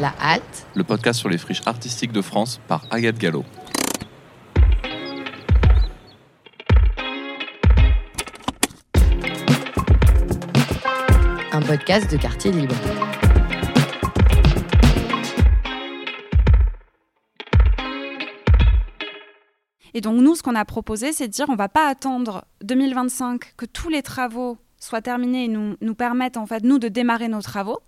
La Halte, le podcast sur les friches artistiques de France par Agathe Gallo. un podcast de quartier libre. Et donc nous, ce qu'on a proposé, c'est de dire on va pas attendre 2025 que tous les travaux soient terminés et nous, nous permettent en fait nous de démarrer nos travaux.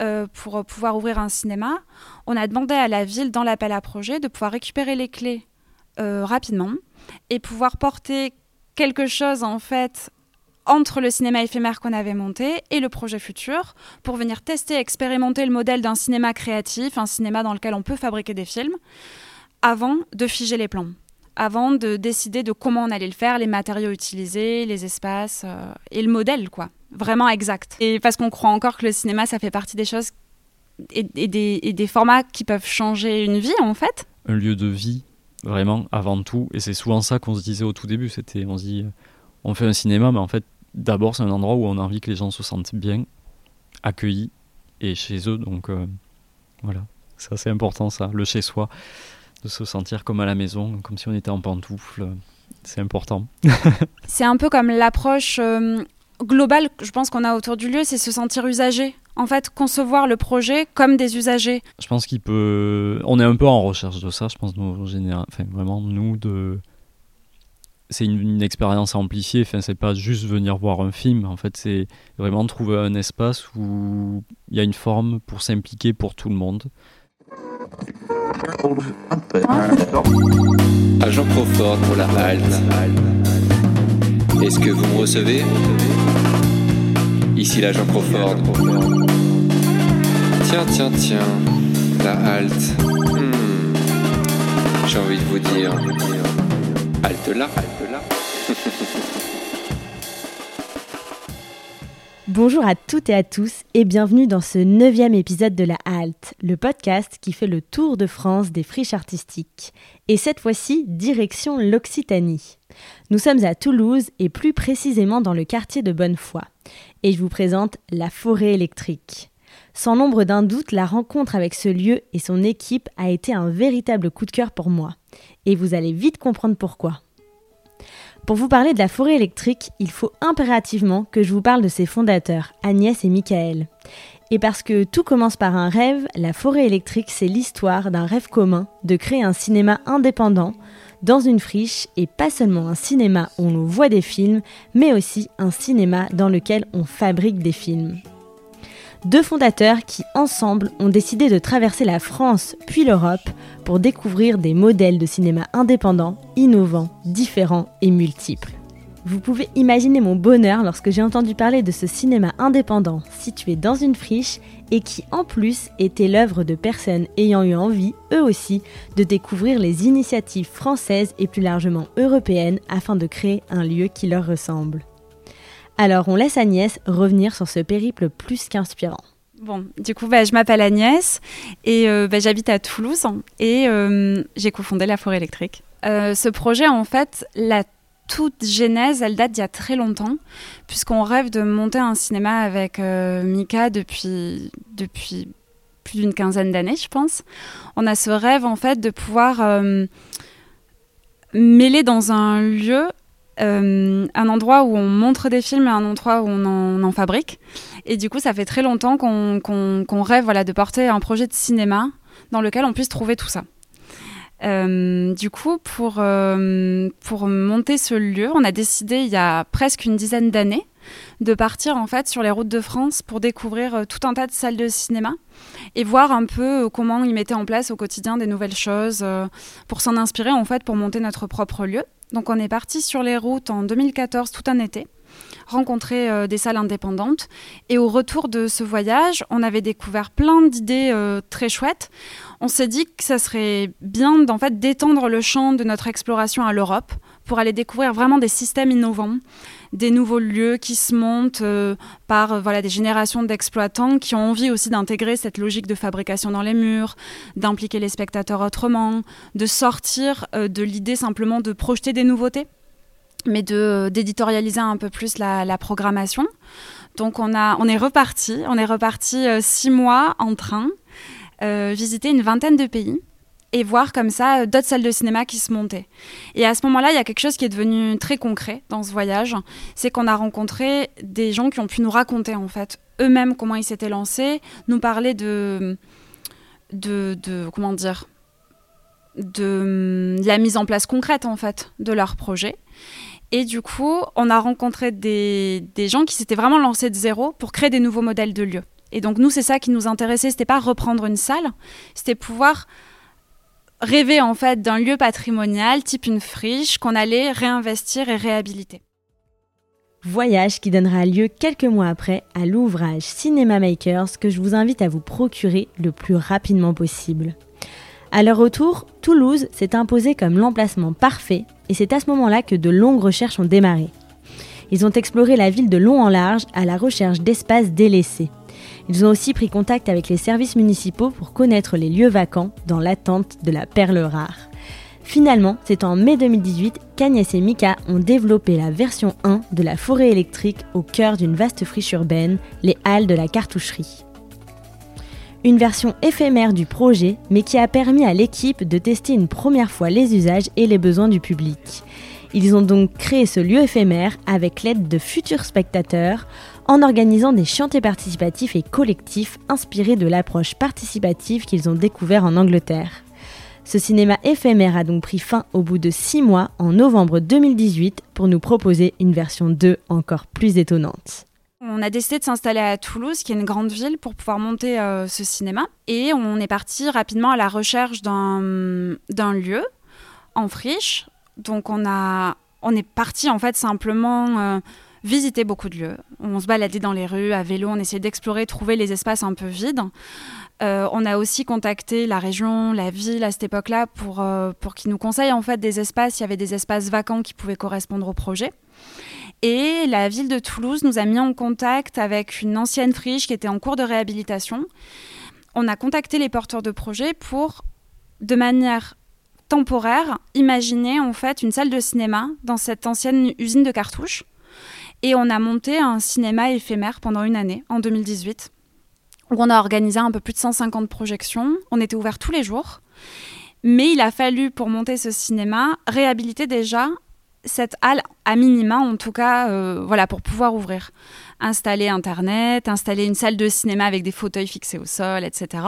Euh, pour pouvoir ouvrir un cinéma, on a demandé à la ville, dans l'appel à projet, de pouvoir récupérer les clés euh, rapidement et pouvoir porter quelque chose en fait entre le cinéma éphémère qu'on avait monté et le projet futur pour venir tester, expérimenter le modèle d'un cinéma créatif, un cinéma dans lequel on peut fabriquer des films, avant de figer les plans, avant de décider de comment on allait le faire, les matériaux utilisés, les espaces euh, et le modèle, quoi, vraiment exact. Et parce qu'on croit encore que le cinéma, ça fait partie des choses et, des, et des formats qui peuvent changer une vie, en fait. Un lieu de vie, vraiment, avant tout. Et c'est souvent ça qu'on se disait au tout début. C'était, on se dit, on fait un cinéma, mais en fait, d'abord, c'est un endroit où on a envie que les gens se sentent bien, accueillis et chez eux. Donc euh, voilà, c'est assez important ça, le chez soi, de se sentir comme à la maison, comme si on était en pantoufle. C'est important. c'est un peu comme l'approche euh, globale, je pense qu'on a autour du lieu, c'est se sentir usagé. En fait, concevoir le projet comme des usagers. Je pense qu'il peut. On est un peu en recherche de ça, je pense, nous, enfin, vraiment, nous, de c'est une, expérience amplifiée. Enfin, c'est pas juste venir voir un film. En fait, c'est vraiment trouver un espace où il y a une forme pour s'impliquer pour tout le monde. Agent Crawford pour la halte. Est-ce que vous me recevez? Ici l'agent Crawford. Tiens, tiens, tiens. La halte. Hmm. J'ai envie de vous dire. Halte là, halte là. Bonjour à toutes et à tous et bienvenue dans ce neuvième épisode de La Halte, le podcast qui fait le tour de France des friches artistiques. Et cette fois-ci, direction l'Occitanie. Nous sommes à Toulouse et plus précisément dans le quartier de Bonnefoy. Et je vous présente la forêt électrique. Sans nombre d'un doute, la rencontre avec ce lieu et son équipe a été un véritable coup de cœur pour moi et vous allez vite comprendre pourquoi. Pour vous parler de la forêt électrique, il faut impérativement que je vous parle de ses fondateurs, Agnès et Michael. Et parce que tout commence par un rêve, la forêt électrique, c'est l'histoire d'un rêve commun de créer un cinéma indépendant dans une friche et pas seulement un cinéma où on voit des films, mais aussi un cinéma dans lequel on fabrique des films. Deux fondateurs qui, ensemble, ont décidé de traverser la France puis l'Europe pour découvrir des modèles de cinéma indépendants, innovants, différents et multiples. Vous pouvez imaginer mon bonheur lorsque j'ai entendu parler de ce cinéma indépendant situé dans une friche et qui en plus était l'œuvre de personnes ayant eu envie, eux aussi, de découvrir les initiatives françaises et plus largement européennes afin de créer un lieu qui leur ressemble. Alors on laisse Agnès revenir sur ce périple plus qu'inspirant. Bon, du coup, bah, je m'appelle Agnès et euh, bah, j'habite à Toulouse et euh, j'ai cofondé la Forêt électrique. Euh, ce projet, en fait, la toute genèse, elle date d'il y a très longtemps, puisqu'on rêve de monter un cinéma avec Mika depuis, depuis plus d'une quinzaine d'années, je pense. On a ce rêve, en fait, de pouvoir mêler dans un lieu euh, un endroit où on montre des films et un endroit où on en, fabrique. Et du coup, ça fait très longtemps qu'on rêve voilà, de porter un projet de cinéma dans lequel on puisse trouver tout ça. Euh, du coup, pour, euh, pour monter ce lieu, on a décidé il y a presque une dizaine d'années de partir en fait sur les routes de France pour découvrir tout un tas de salles de cinéma et voir un peu comment ils mettaient en place au quotidien des nouvelles choses pour s'en inspirer en fait pour monter notre propre lieu. Donc on est parti sur les routes en 2014 tout un été rencontrer euh, des salles indépendantes. Et au retour de ce voyage, on avait découvert plein d'idées euh, très chouettes. On s'est dit que ça serait bien d'en fait d'étendre le champ de notre exploration à l'Europe pour aller découvrir vraiment des systèmes innovants, des nouveaux lieux qui se montent euh, par euh, voilà, des générations d'exploitants qui ont envie aussi d'intégrer cette logique de fabrication dans les murs, d'impliquer les spectateurs autrement, de sortir euh, de l'idée simplement de projeter des nouveautés mais d'éditorialiser un peu plus la, programmation. Donc on, a, on est reparti, on est reparti six mois en train visiter une vingtaine de pays et voir comme ça d'autres salles de cinéma qui se montaient. Et à ce moment-là, il y a quelque chose qui est devenu très concret dans ce voyage, c'est qu'on a rencontré des gens qui ont pu nous raconter en fait eux-mêmes comment ils s'étaient lancés, nous parler de, de, de comment dire, de, la mise en place concrète en fait de leur projet. Et du coup, on a rencontré des, des gens qui s'étaient vraiment lancés de zéro pour créer des nouveaux modèles de lieux. Et donc nous, c'est ça qui nous intéressait. C'était pas reprendre une salle, c'était pouvoir rêver en fait d'un lieu patrimonial type une friche qu'on allait réinvestir et réhabiliter. Voyage qui donnera lieu quelques mois après à l'ouvrage Cinema Makers que je vous invite à vous procurer le plus rapidement possible. À leur retour, Toulouse s'est imposé comme l'emplacement parfait et c'est à ce moment-là que de longues recherches ont démarré. Ils ont exploré la ville de long en large à la recherche d'espaces délaissés. Ils ont aussi pris contact avec les services municipaux pour connaître les lieux vacants dans l'attente de la perle rare. Finalement, c'est en mai 2018 qu'Agnès et Mika ont développé la version 1 de la forêt électrique au cœur d'une vaste friche urbaine, les Halles de la Cartoucherie. Une version éphémère du projet, mais qui a permis à l'équipe de tester une première fois les usages et les besoins du public. Ils ont donc créé ce lieu éphémère avec l'aide de futurs spectateurs en organisant des chantiers participatifs et collectifs inspirés de l'approche participative qu'ils ont découvert en Angleterre. Ce cinéma éphémère a donc pris fin au bout de six mois en novembre 2018 pour nous proposer une version 2 encore plus étonnante. On a décidé de s'installer à Toulouse, qui est une grande ville, pour pouvoir monter euh, ce cinéma. Et on est parti rapidement à la recherche d'un lieu en friche. Donc on, a, on est parti en fait simplement euh, visiter beaucoup de lieux. On se baladait dans les rues à vélo, on essayait d'explorer, trouver les espaces un peu vides. Euh, on a aussi contacté la région, la ville à cette époque-là pour, euh, pour qu'ils nous conseillent en fait des espaces. Il y avait des espaces vacants qui pouvaient correspondre au projet. Et la ville de Toulouse nous a mis en contact avec une ancienne friche qui était en cours de réhabilitation. On a contacté les porteurs de projets pour, de manière temporaire, imaginer en fait une salle de cinéma dans cette ancienne usine de cartouches. Et on a monté un cinéma éphémère pendant une année, en 2018 où on a organisé un peu plus de 150 projections. On était ouvert tous les jours. Mais il a fallu, pour monter ce cinéma, réhabiliter déjà cette halle à minima, en tout cas, euh, voilà, pour pouvoir ouvrir. Installer Internet, installer une salle de cinéma avec des fauteuils fixés au sol, etc.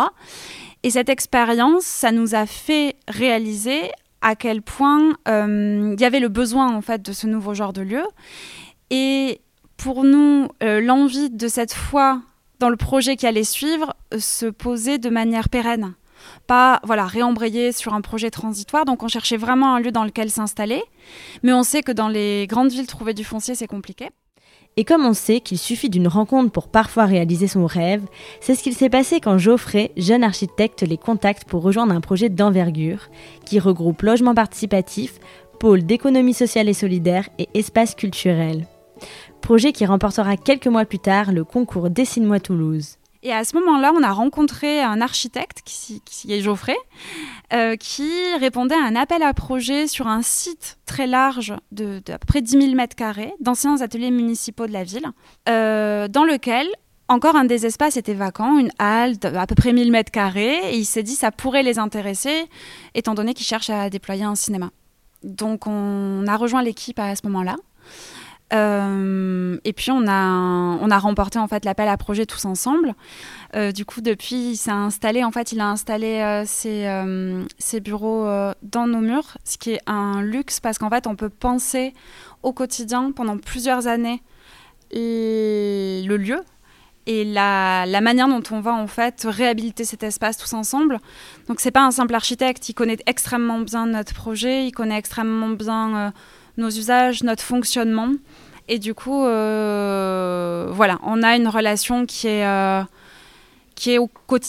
Et cette expérience, ça nous a fait réaliser à quel point euh, il y avait le besoin, en fait, de ce nouveau genre de lieu. Et pour nous, euh, l'envie de cette fois dans le projet qui allait suivre, euh, se poser de manière pérenne. Pas voilà, réembrayer sur un projet transitoire. Donc on cherchait vraiment un lieu dans lequel s'installer. Mais on sait que dans les grandes villes, trouver du foncier, c'est compliqué. Et comme on sait qu'il suffit d'une rencontre pour parfois réaliser son rêve, c'est ce qu'il s'est passé quand Geoffrey, jeune architecte, les contacte pour rejoindre un projet d'envergure qui regroupe logement participatif, pôle d'économie sociale et solidaire et espace culturel projet qui remportera quelques mois plus tard le concours Dessine-moi Toulouse. Et à ce moment-là, on a rencontré un architecte, qui, est Geoffrey, euh, qui répondait à un appel à projet sur un site très large de, peu près 10 000 m2 d'anciens ateliers municipaux de la ville, euh, dans lequel encore un des espaces était vacant, une halle à peu près 1000 m2, et il s'est dit ça pourrait les intéresser, étant donné qu'ils cherchent à déployer un cinéma. Donc on a rejoint l'équipe à ce moment-là. Euh, et puis on a, on a remporté en fait l'appel à projet tous ensemble. Euh, du coup, depuis, il s'est installé. En fait, il a installé euh, ses, ses, bureaux dans nos murs, ce qui est un luxe parce qu'en fait, on peut penser au quotidien pendant plusieurs années le lieu et la, la, manière dont on va en fait réhabiliter cet espace tous ensemble. Donc c'est pas un simple architecte, il connaît extrêmement bien notre projet, il connaît extrêmement bien nos usages, notre fonctionnement. Et du coup, euh, voilà, on a une relation qui est, euh, qui est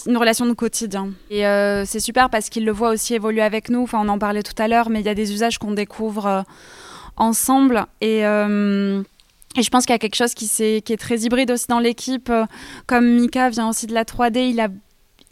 une relation de quotidien. Et euh, c'est super parce qu'il le voit aussi évoluer avec nous. Enfin, on en parlait tout à l'heure, mais il y a des usages qu'on découvre ensemble. Et, je pense qu'il y a quelque chose qui, est, qui est très hybride aussi dans l'équipe. Comme Mika vient aussi de la 3D, il a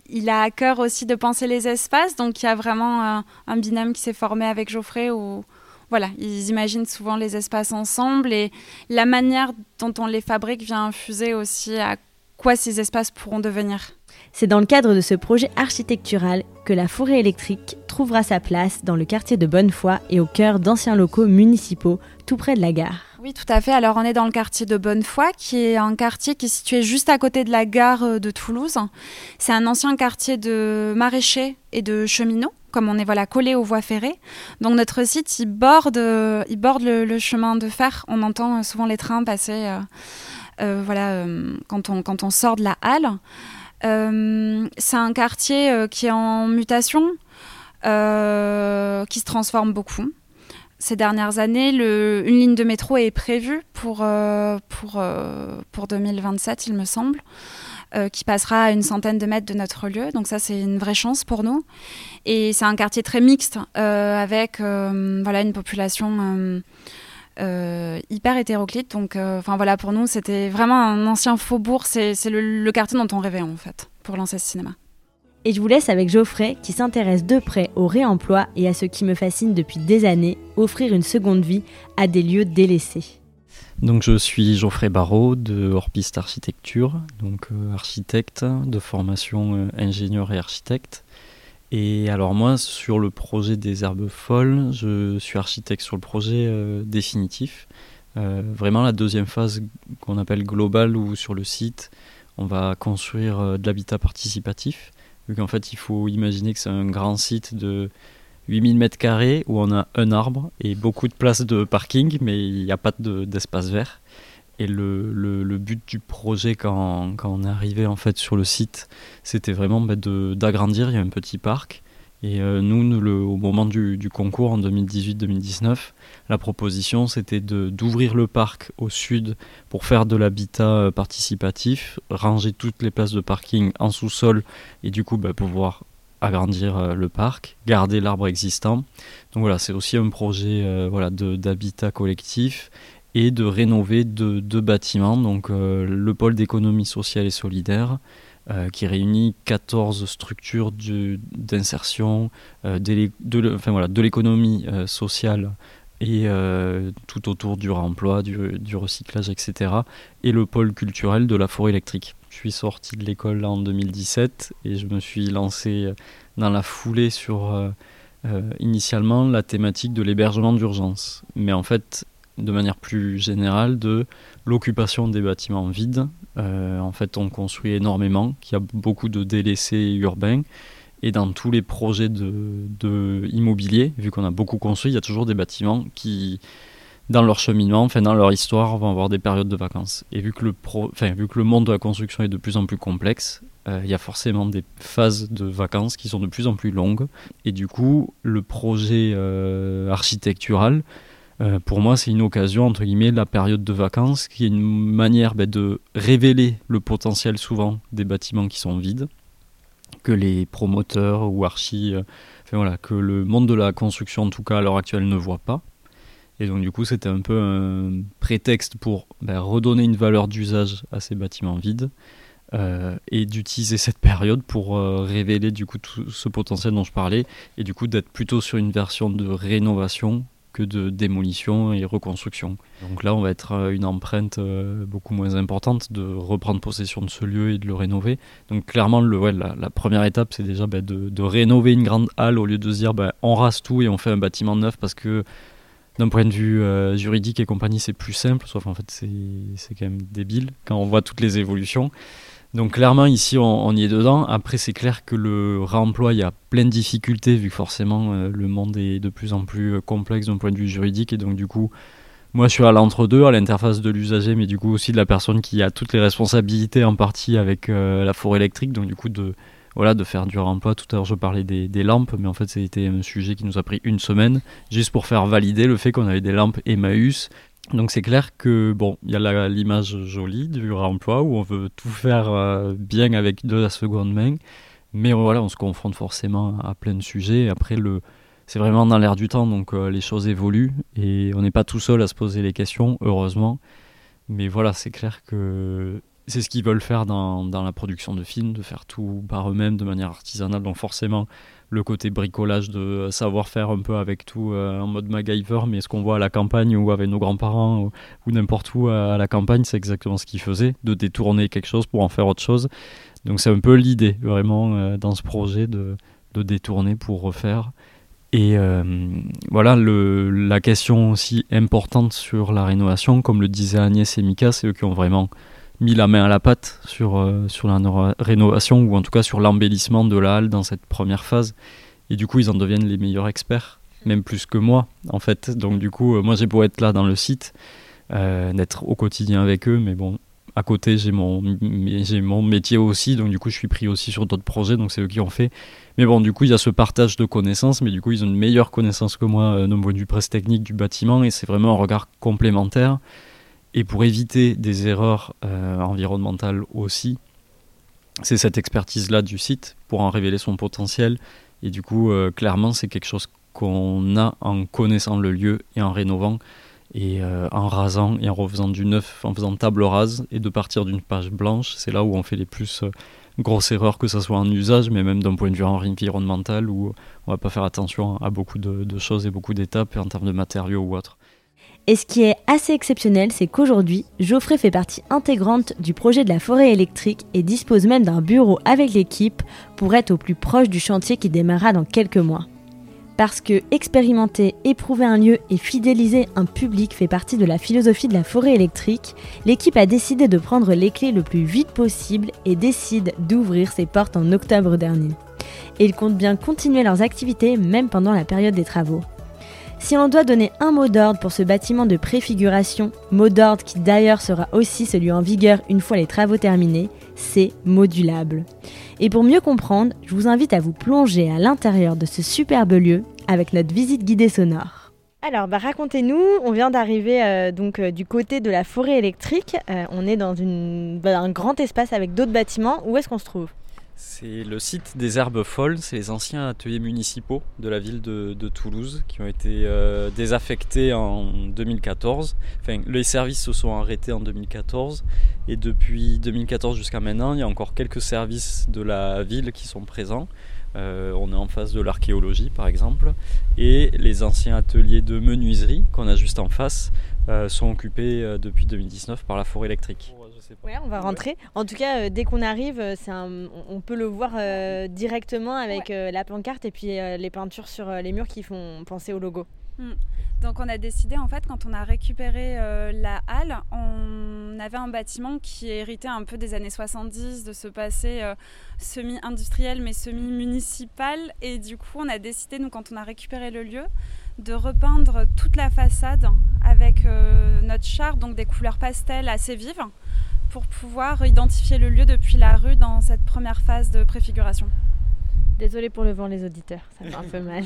il a à cœur aussi de penser les espaces, donc il y a vraiment un, un binôme qui s'est formé avec Geoffrey où, voilà, ils imaginent souvent les espaces ensemble et la manière dont on les fabrique vient infuser aussi à quoi ces espaces pourront devenir. C'est dans le cadre de ce projet architectural que la forêt électrique trouvera sa place dans le quartier de Bonnefoy et au cœur d'anciens locaux municipaux tout près de la gare. Oui, tout à fait. Alors, on est dans le quartier de Bonnefoy, qui est un quartier qui est situé juste à côté de la gare euh, de Toulouse. C'est un ancien quartier de maraîchers et de cheminots, comme on est voilà collé aux voies ferrées. Donc, notre site, il borde, euh, il borde le, chemin de fer. On entend euh, souvent les trains passer, voilà, quand on quand on sort de la halle. c'est un quartier qui est en mutation, qui se transforme beaucoup ces dernières années, une ligne de métro est prévue pour, euh, pour, euh, pour 2027, il me semble, euh, qui passera à une centaine de mètres de notre lieu. Donc ça, c'est une vraie chance pour nous. Et c'est un quartier très mixte, avec voilà, une population hyper hétéroclite. Donc enfin voilà, pour nous, c'était vraiment un ancien faubourg. C'est le quartier dont on rêvait, en fait, pour lancer ce cinéma. Et je vous laisse avec Geoffrey qui s'intéresse de près au réemploi et à ce qui me fascine depuis des années, offrir une seconde vie à des lieux délaissés. Donc je suis Geoffrey Barraud de Orpiste Architecture, donc euh, architecte de formation euh, ingénieur et architecte. Et alors moi sur le projet des herbes folles, je suis architecte sur le projet euh, définitif. vraiment la deuxième phase qu'on appelle globale où sur le site on va construire de l'habitat participatif vu qu'en fait il faut imaginer que c'est un grand site de 8000 mètres carrés où on a un arbre et beaucoup de places de parking, mais il n'y a pas d'espace vert. Et le, but du projet quand, on est arrivé en fait sur le site, c'était vraiment bah, d'agrandir. Il y a un petit parc et euh, nous, au moment du, concours en 2018-2019, la proposition c'était d'ouvrir le parc au sud pour faire de l'habitat euh, participatif, ranger toutes les places de parking en sous-sol et du coup bah, pouvoir agrandir euh, le parc, garder l'arbre existant. Donc voilà, c'est aussi un projet voilà, d'habitat collectif et de rénover deux, bâtiments, donc le pôle d'économie sociale et solidaire euh, qui réunit 14 structures d'insertion euh, de, l'économie euh, sociale et tout autour du réemploi, du, recyclage, etc. Et le pôle culturel de la forêt électrique. Je suis sorti de l'école en 2017 et je me suis lancé dans la foulée sur initialement la thématique de l'hébergement d'urgence. Mais en fait, de manière plus générale, de l'occupation des bâtiments vides euh, en fait, on construit énormément, il y a beaucoup de délaissés urbains. Et dans tous les projets de, immobilier, vu qu'on a beaucoup construit, il y a toujours des bâtiments qui, dans leur cheminement, enfin dans leur histoire, vont avoir des périodes de vacances. Et vu que le, vu que le monde de la construction est de plus en plus complexe, euh, il y a forcément des phases de vacances qui sont de plus en plus longues. Et du coup, le projet euh, architectural euh, pour moi, c'est une occasion, entre guillemets, la période de vacances, qui est une manière ben, de révéler le potentiel souvent des bâtiments qui sont vides, que les promoteurs ou archi, enfin, voilà, que le monde de la construction, en tout cas à l'heure actuelle, ne voit pas. Et donc, du coup, c'était un peu un prétexte pour ben, redonner une valeur d'usage à ces bâtiments vides. Euh, et d'utiliser cette période pour révéler du coup tout ce potentiel dont je parlais et du coup d'être plutôt sur une version de rénovation que de démolition et reconstruction. Donc là, on va être à une empreinte euh, beaucoup moins importante de reprendre possession de ce lieu et de le rénover. Donc clairement, le, ouais, la, première étape, c'est déjà bah, de, rénover une grande halle au lieu de se dire bah, on rase tout et on fait un bâtiment neuf parce que d'un point de vue euh, juridique et compagnie, c'est plus simple, sauf en fait c'est quand même débile quand on voit toutes les évolutions. Donc clairement ici on, y est dedans. Après c'est clair que le réemploi il y a plein de difficultés vu que forcément euh, le monde est de plus en plus euh, complexe d'un point de vue juridique et donc du coup moi je suis à l'entre-deux, à l'interface de l'usager mais du coup aussi de la personne qui a toutes les responsabilités en partie avec la forêt électrique donc du coup de voilà de faire du réemploi. Tout à l'heure je parlais des, lampes mais en fait c'était un sujet qui nous a pris une semaine juste pour faire valider le fait qu'on avait des lampes Emmaüs donc c'est clair que bon, il y a l'image jolie du réemploi où on veut tout faire euh, bien avec de la seconde main, mais voilà, on se confronte forcément à plein de sujets. Après le c'est vraiment dans l'air du temps, donc euh, les choses évoluent et on n'est pas tout seul à se poser les questions, heureusement. Mais voilà, c'est clair que c'est ce qu'ils veulent faire dans, dans, la production de films, de faire tout par eux-mêmes de manière artisanale. Donc forcément, le côté bricolage de savoir faire un peu avec tout euh, en mode MacGyver, mais ce qu'on voit à la campagne ou avec nos grands-parents ou, n'importe où à, la campagne, c'est exactement ce qu'ils faisaient, de détourner quelque chose pour en faire autre chose. Donc c'est un peu l'idée vraiment euh, dans ce projet de, de, détourner pour refaire. Et euh, voilà, le, la question aussi importante sur la rénovation, comme le disaient Agnès et Mika, c'est eux qui ont vraiment mis la main à la pâte sur, euh, sur la rénovation ou en tout cas sur l'embellissement de la halle dans cette première phase. Et du coup, ils en deviennent les meilleurs experts, même plus que moi en fait. Donc du coup, euh, moi j'ai beau être là dans le site, euh, d'être au quotidien avec eux, mais bon, à côté j'ai mon, j'ai mon métier aussi, donc du coup je suis pris aussi sur d'autres projets, donc c'est eux qui ont fait. Mais bon, du coup il y a ce partage de connaissances, mais du coup ils ont une meilleure connaissance que moi d'un point de vue presse technique du bâtiment, et c'est vraiment un regard complémentaire. Et pour éviter des erreurs euh, environnementales aussi, c'est cette expertise-là du site pour en révéler son potentiel. Et du coup, euh, clairement, c'est quelque chose qu'on a en connaissant le lieu et en rénovant et euh, en rasant et en refaisant du neuf, en faisant table rase et de partir d'une page blanche. C'est là où on fait les plus grosses erreurs, que ce soit en usage, mais même d'un point de vue environnemental, où on va pas faire attention à beaucoup de, de choses et beaucoup d'étapes en termes de matériaux ou autres. Et ce qui est assez exceptionnel, c'est qu'aujourd'hui, Geoffrey fait partie intégrante du projet de la forêt électrique et dispose même d'un bureau avec l'équipe pour être au plus proche du chantier qui démarrera dans quelques mois. Parce que expérimenter, éprouver un lieu et fidéliser un public fait partie de la philosophie de la forêt électrique, l'équipe a décidé de prendre les clés le plus vite possible et décide d'ouvrir ses portes en octobre dernier. Et ils comptent bien continuer leurs activités même pendant la période des travaux. Si on doit donner un mot d'ordre pour ce bâtiment de préfiguration, mot d'ordre qui d'ailleurs sera aussi celui en vigueur une fois les travaux terminés, c'est modulable. Et pour mieux comprendre, je vous invite à vous plonger à l'intérieur de ce superbe lieu avec notre visite guidée sonore. Alors, bah, racontez-nous, on vient d'arriver euh, donc euh, du côté de la forêt électrique. Euh, on est dans bah, un grand espace avec d'autres bâtiments. Où est-ce qu'on se trouve? C'est le site des Herbes Folles, c'est les anciens ateliers municipaux de la ville de, Toulouse qui ont été euh, désaffectés en 2014. Enfin, les services se sont arrêtés en 2014 et depuis 2014 jusqu'à maintenant, il y a encore quelques services de la ville qui sont présents. Euh, on est en face de l'archéologie par exemple et les anciens ateliers de menuiserie qu'on a juste en face euh, sont occupés depuis 2019 par la forêt électrique. Ouais, on va rentrer. En tout cas, euh, dès qu'on arrive, euh, on peut le voir euh, directement avec la pancarte et puis les peintures sur les murs qui font penser au logo. Hmm. Donc on a décidé en fait quand on a récupéré la halle, on avait un bâtiment qui héritait un peu des années 70 de ce passé semi-industriel mais semi-municipal et du coup on a décidé nous quand on a récupéré le lieu de repeindre toute la façade avec notre char donc des couleurs pastel assez vives pour pouvoir identifier le lieu depuis la rue dans cette première phase de préfiguration. Désolée pour le vent, les auditeurs, ça fait un peu mal.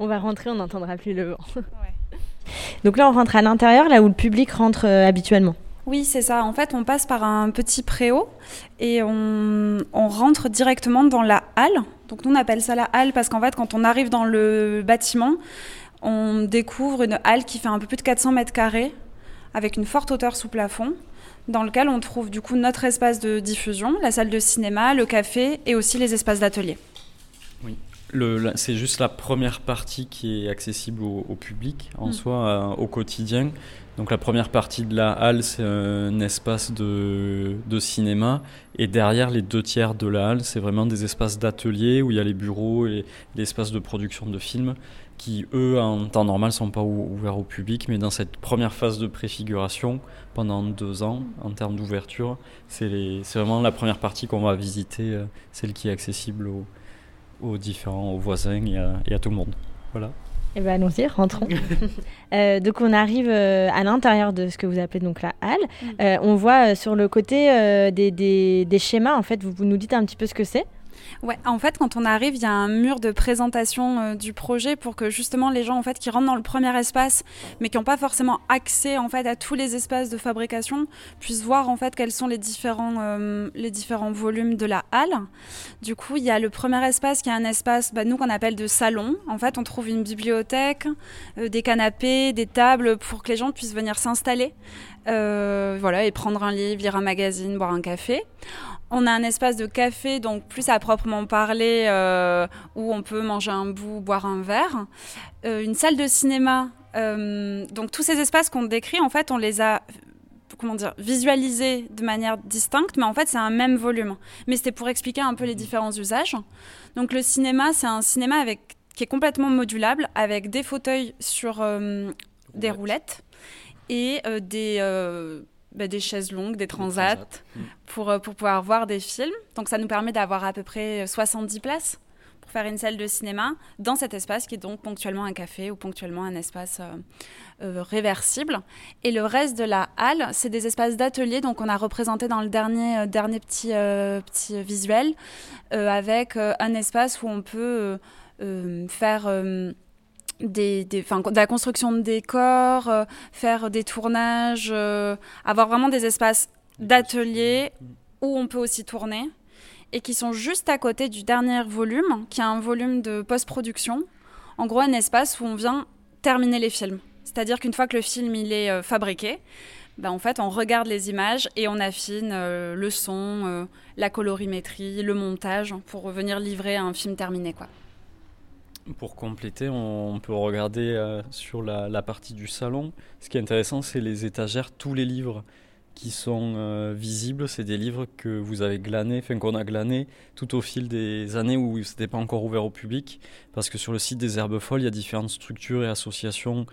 on va rentrer, on n'entendra plus le vent. Donc là, on rentre à l'intérieur, là où le public rentre euh, habituellement. Oui, c'est ça. En fait, on passe par un petit préau et on, on, rentre directement dans la halle. Donc nous, on appelle ça la halle parce qu'en fait, quand on arrive dans le bâtiment, on découvre une halle qui fait un peu plus de 400 mètres carrés avec une forte hauteur sous plafond dans lequel on trouve du coup notre espace de diffusion, la salle de cinéma, le café et aussi les espaces d'atelier. Oui, c'est juste la première partie qui est accessible au, public en mm. soi, euh, au quotidien. Donc la première partie de la halle, c'est un espace de, de, cinéma. Et derrière, les deux tiers de la halle, c'est vraiment des espaces d'atelier où il y a les bureaux et l'espace de production de films qui, eux, en temps normal, ne sont pas ouverts au public. Mais dans cette première phase de préfiguration, pendant deux ans, en termes d'ouverture, c'est vraiment la première partie qu'on va visiter, euh, celle qui est accessible aux, aux différents, aux voisins et à, et à, tout le monde. Voilà. Eh ben allons-y, rentrons. euh, donc on arrive euh, à l'intérieur de ce que vous appelez donc la halle. Mm. Euh, on voit sur le côté des, des, des, schémas, en fait, vous, vous nous dites un petit peu ce que c'est Ouais, en fait, quand on arrive, il y a un mur de présentation euh, du projet pour que justement les gens en fait qui rentrent dans le premier espace, mais qui n'ont pas forcément accès en fait à tous les espaces de fabrication, puissent voir en fait quels sont les différents euh, les différents volumes de la halle. Du coup, il y a le premier espace qui est un espace, bah, nous qu'on appelle de salon. En fait, on trouve une bibliothèque, euh, des canapés, des tables pour que les gens puissent venir s'installer voilà, et prendre un livre, lire un magazine, boire un café. On a un espace de café, donc plus à proprement parler, euh, où on peut manger un bout, boire un verre. Euh, une salle de cinéma. euh, donc tous ces espaces qu'on décrit, en fait, on les a comment dire, visualisés de manière distincte, mais en fait c'est un même volume. Mais c'était pour expliquer un peu les différents usages. Donc le cinéma, c'est un cinéma avec, qui est complètement modulable, avec des fauteuils sur des roulettes et des, bah, des chaises longues, des transats, transats. Mm. pour, euh, pour pouvoir voir des films. Donc ça nous permet d'avoir à peu près 70 places pour faire une salle de cinéma dans cet espace qui est donc ponctuellement un café ou ponctuellement un espace euh, euh, réversible. Et le reste de la halle, c'est des espaces d'atelier. Donc on a représenté dans le dernier, euh, dernier petit, euh, petit visuel euh, avec euh, un espace où on peut euh, euh, faire... des, des, enfin, de la construction de décors, euh, faire des tournages, euh, avoir vraiment des espaces d'atelier où on peut aussi tourner et qui sont juste à côté du dernier volume, qui est un volume de post-production. En gros, un espace où on vient terminer les films. C'est-à-dire qu'une fois que le film il est euh, fabriqué, ben, en fait, on regarde les images et on affine le son, la colorimétrie, le montage pour venir livrer un film terminé. Quoi. Pour compléter, on, peut regarder euh, sur la, partie du salon. Ce qui est intéressant, c'est les étagères, tous les livres qui sont euh, visibles, c'est des livres que vous avez glanés, enfin qu'on a glanés tout au fil des années où c'était pas encore ouvert au public, parce que sur le site des Herbes Folles, il y a différentes structures et associations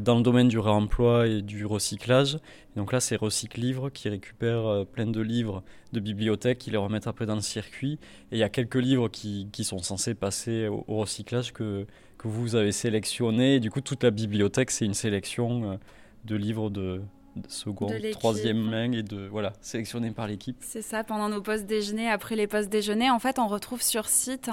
dans le domaine du réemploi et du recyclage. Et donc là, c'est Recycle Livres qui récupèrent euh, plein de livres de bibliothèques, qui les remettent après dans le circuit. Et il y a quelques livres qui, qui sont censés passer au, au recyclage que, que vous avez sélectionnés. Et du coup, toute la bibliothèque, c'est une sélection euh, de livres de, l'équipe. troisième main et de voilà, sélectionnés par l'équipe. C'est ça, pendant nos pauses déjeuner, après les pauses déjeuner, en fait, on retrouve sur site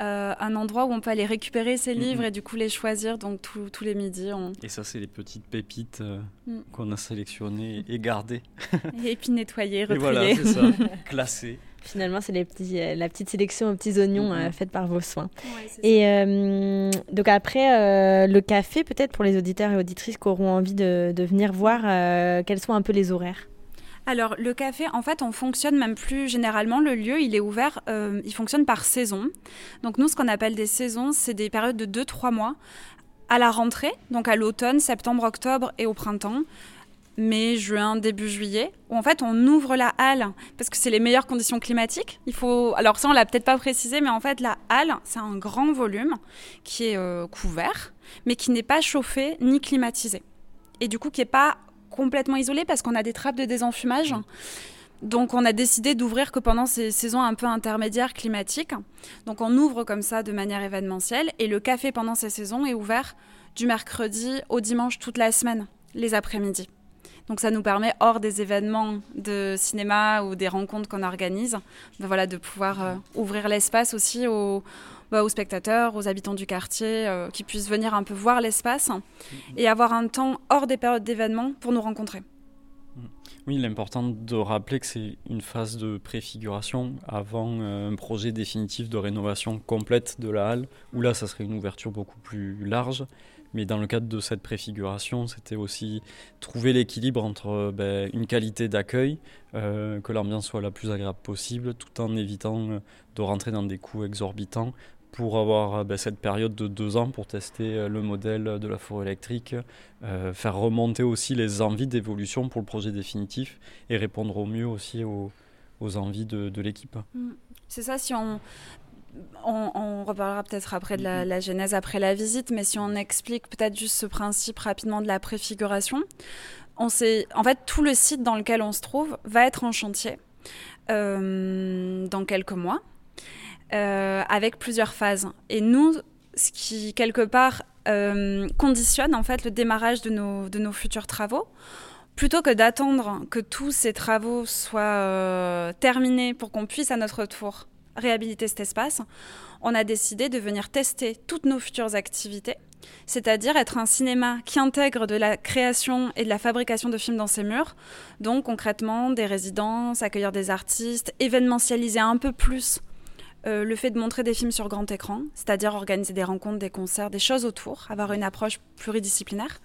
euh, un endroit où on peut aller récupérer ces Mhm. livres et du coup les choisir. Donc tous- tous les midis, on... Et ça, c'est les petites pépites euh, Mm. qu'on a sélectionnées et gardées. et puis nettoyer, Et retrier. voilà, c'est ça, classées. Finalement, c'est les petits, euh, la petite sélection aux petits oignons euh, faite par vos soins. Ouais, Et euh, donc après, euh, le café, peut-être pour les auditeurs et auditrices qui auront envie de, de venir voir, euh, quels sont un peu les horaires? Alors, le café, en fait, on fonctionne même plus généralement. Le lieu, il est ouvert, euh, il fonctionne par saison. Donc, nous, ce qu'on appelle des saisons, c'est des périodes de 2-3 mois à la rentrée, donc à l'automne, septembre, octobre et au printemps. Mai, juin, début juillet, où en fait on ouvre la halle parce que c'est les meilleures conditions climatiques. Il faut, alors ça on l'a peut-être pas précisé, mais en fait la halle c'est un grand volume qui est euh, couvert, mais qui n'est pas chauffé ni climatisé, et du coup qui est pas complètement isolé parce qu'on a des trappes de désenfumage. Donc on a décidé d'ouvrir que pendant ces saisons un peu intermédiaires climatiques. Donc on ouvre comme ça de manière événementielle et le café pendant ces saisons est ouvert du mercredi au dimanche toute la semaine, les après-midi. Donc ça nous permet, hors des événements de cinéma ou des rencontres qu'on organise, de, voilà, de pouvoir euh, ouvrir l'espace aussi aux, bah, aux spectateurs, aux habitants du quartier, euh, qui puissent venir un peu voir l'espace et avoir un temps hors des périodes d'événements pour nous rencontrer. Oui, l'important de rappeler que c'est une phase de préfiguration avant euh, un projet définitif de rénovation complète de la halle, où là, ça serait une ouverture beaucoup plus large. Mais dans le cadre de cette préfiguration, c'était aussi trouver l'équilibre entre euh, ben, une qualité d'accueil, que l'ambiance soit la plus agréable possible, tout en évitant de rentrer dans des coûts exorbitants pour avoir euh, ben, cette période de deux ans pour tester euh, le modèle de la forêt électrique, euh, faire remonter aussi les envies d'évolution pour le projet définitif et répondre au mieux aussi aux, aux envies de, de l'équipe. C'est ça, si on, on, on reparlera peut-être après de la, la genèse, après la visite, mais si on explique peut-être juste ce principe rapidement de la préfiguration, on sait, en fait, tout le site dans lequel on se trouve va être en chantier euh, dans quelques mois, euh, avec plusieurs phases. Et nous, ce qui, quelque part, euh, conditionne en fait le démarrage de nos, futurs travaux, plutôt que d'attendre que tous ces travaux soient euh, terminés pour qu'on puisse à notre tour réhabiliter cet espace, on a décidé de venir tester toutes nos futures activités, c'est-à-dire être un cinéma qui intègre de la création et de la fabrication de films dans ses murs, donc concrètement des résidences, accueillir des artistes, événementialiser un peu plus euh, le fait de montrer des films sur grand écran, c'est-à-dire organiser des rencontres, des concerts, des choses autour, avoir une approche pluridisciplinaire.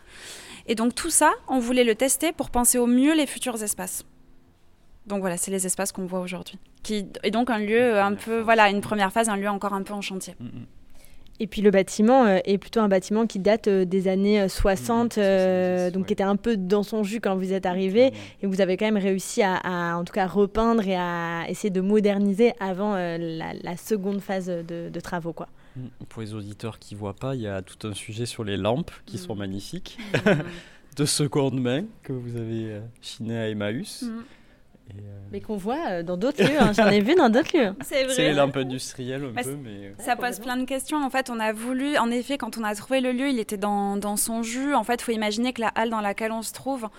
Et donc tout ça, on voulait le tester pour penser au mieux les futurs espaces. Donc voilà, c'est les espaces qu'on voit aujourd'hui. Qui est donc un lieu un peu, voilà, une première phase, un lieu encore un peu en chantier. Mm, mm. Et puis le bâtiment euh, est plutôt un bâtiment qui date euh, des années euh, 60, Mmh, euh, 70, donc ouais. qui était un peu dans son jus quand vous êtes arrivé. Et vous avez quand même réussi à, à, en tout cas, repeindre et à essayer de moderniser avant euh, la, la seconde phase de, de travaux. Quoi. Mm. Pour les auditeurs qui voient pas, il y a tout un sujet sur les lampes qui Mm. sont magnifiques, de seconde main que vous avez chiné à Emmaüs. Mm. Euh, Mais qu'on voit euh, dans d'autres lieux, hein. j'en ai vu dans d'autres lieux. C'est c'est les vrai. lampes industrielles un Bah, peu, mais euh, Ça pose plein de questions. En fait, on a voulu, en effet, quand on a trouvé le lieu, il était dans, dans son jus. En fait, il faut imaginer que la halle dans laquelle on se trouve,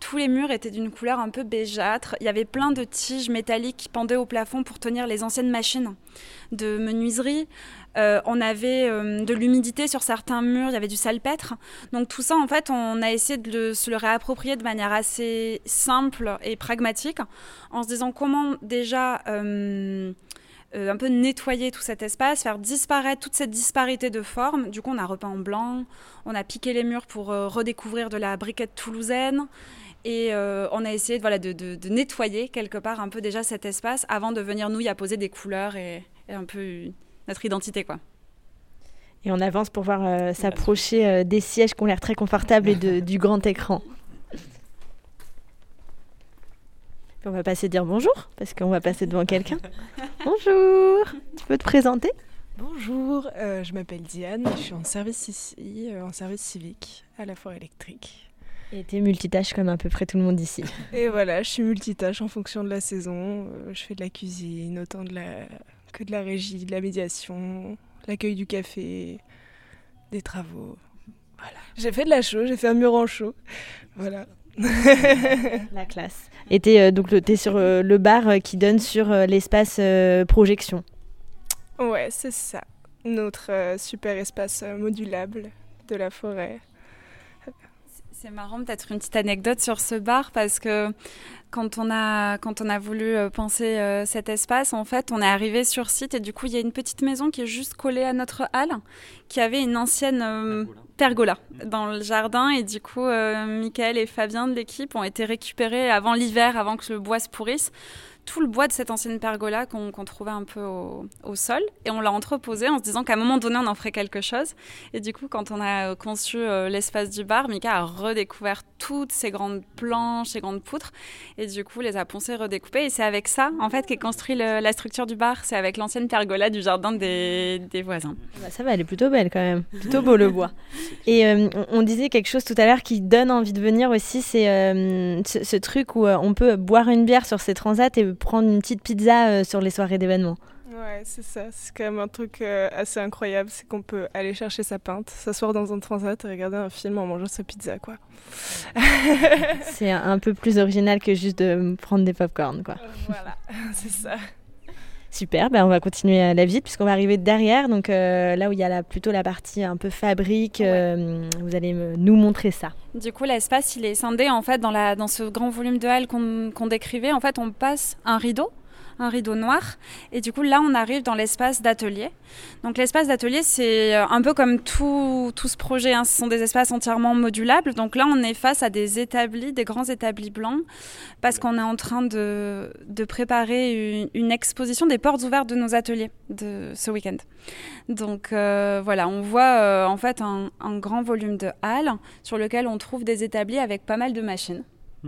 tous les murs étaient d'une couleur un peu bégeâtre. Il y avait plein de tiges métalliques qui pendaient au plafond pour tenir les anciennes machines de menuiserie. Euh, on avait euh, de l'humidité sur certains murs, il y avait du salpêtre. Donc tout ça, en fait, on a essayé de se le réapproprier de manière assez simple et pragmatique, en se disant comment déjà euh, un peu nettoyer tout cet espace, faire disparaître toute cette disparité de formes. Du coup, on a repeint en blanc, on a piqué les murs pour redécouvrir de la briquette toulousaine. Et on a essayé de, voilà, de, nettoyer quelque part un peu déjà cet espace avant de venir nous y apposer des couleurs et, un peu notre identité. quoi. Et on avance pour voir euh, s'approcher euh, des sièges qui ont l'air très confortables et de- du grand écran. On va passer dire bonjour, parce qu'on va passer devant quelqu'un. Bonjour Tu peux te présenter? Bonjour, euh, je m'appelle Diane, je suis en service ici, euh, en service civique à la forêt électrique. Et t'es multitâche comme à peu près tout le monde ici. Et voilà, je suis multitâche en fonction de la saison. je fais de la cuisine, autant de la... que de la régie, de la médiation, l'accueil du café, des travaux. Voilà. J'ai fait de la chaux, j'ai fait un mur en chaux. Voilà. La classe. Et t'es euh, donc t'es sur euh, le bar euh, qui donne sur euh, l'espace projection. Ouais, c'est ça. Notre super espace modulable de la forêt. C'est marrant, peut-être une petite anecdote sur ce bar parce que quand on a, quand on a voulu euh, penser euh, cet espace, en fait, on est arrivé sur site et du coup, il y a une petite maison qui est juste collée à notre halle qui avait une ancienne euh, pergola dans le jardin et du coup, euh, Michael et Fabien de l'équipe ont été récupérés avant l'hiver, avant que le bois se pourrisse. Tout le bois de cette ancienne pergola qu'on trouvait un peu au, sol et on l'a entreposé en se disant qu'à un moment donné on en ferait quelque chose. Et du coup, quand on a euh, conçu euh, l'espace du bar, Mika a redécouvert toutes ces grandes planches, ces grandes poutres, et du coup les a poncées, redécoupées. Et c'est avec ça, en fait, qu'est construit le- la structure du bar. C'est avec l'ancienne pergola du jardin des, voisins. Bah, ça va, elle est plutôt belle quand même. Plutôt beau le bois. Et euh, on, disait quelque chose tout à l'heure qui donne envie de venir aussi, c'est ce, truc où on peut boire une bière sur ces transats prendre une petite pizza euh, sur les soirées d'événements. Ouais, c'est ça. C'est quand même un truc euh, assez incroyable. C'est qu'on peut aller chercher sa pinte, s'asseoir dans un transat et regarder un film en mangeant sa pizza, quoi. C'est un, peu plus original que juste de prendre des pop-corn, quoi. voilà, c'est ça. Super, ben on va continuer à la visite puisqu'on va arriver derrière, donc euh, là où il y a la, plutôt la partie un peu fabrique, euh, vous allez me- nous montrer ça. Du coup, l'espace, il est scindé en fait dans, la, dans ce grand volume de halles qu'on qu'on décrivait. En fait, on passe un rideau, un rideau noir, et du coup, là, on arrive dans l'espace d'atelier. Donc, l'espace d'atelier, c'est euh, un peu comme tout, tout ce projet. hein. Ce sont des espaces entièrement modulables. Donc là, on est face à des établis, des grands établis blancs, parce qu'on est en train de, de préparer une, une exposition des portes ouvertes de nos ateliers de ce week-end. Donc euh, voilà, on voit euh, en fait un, un grand volume de halles sur lequel on trouve des établis avec pas mal de machines.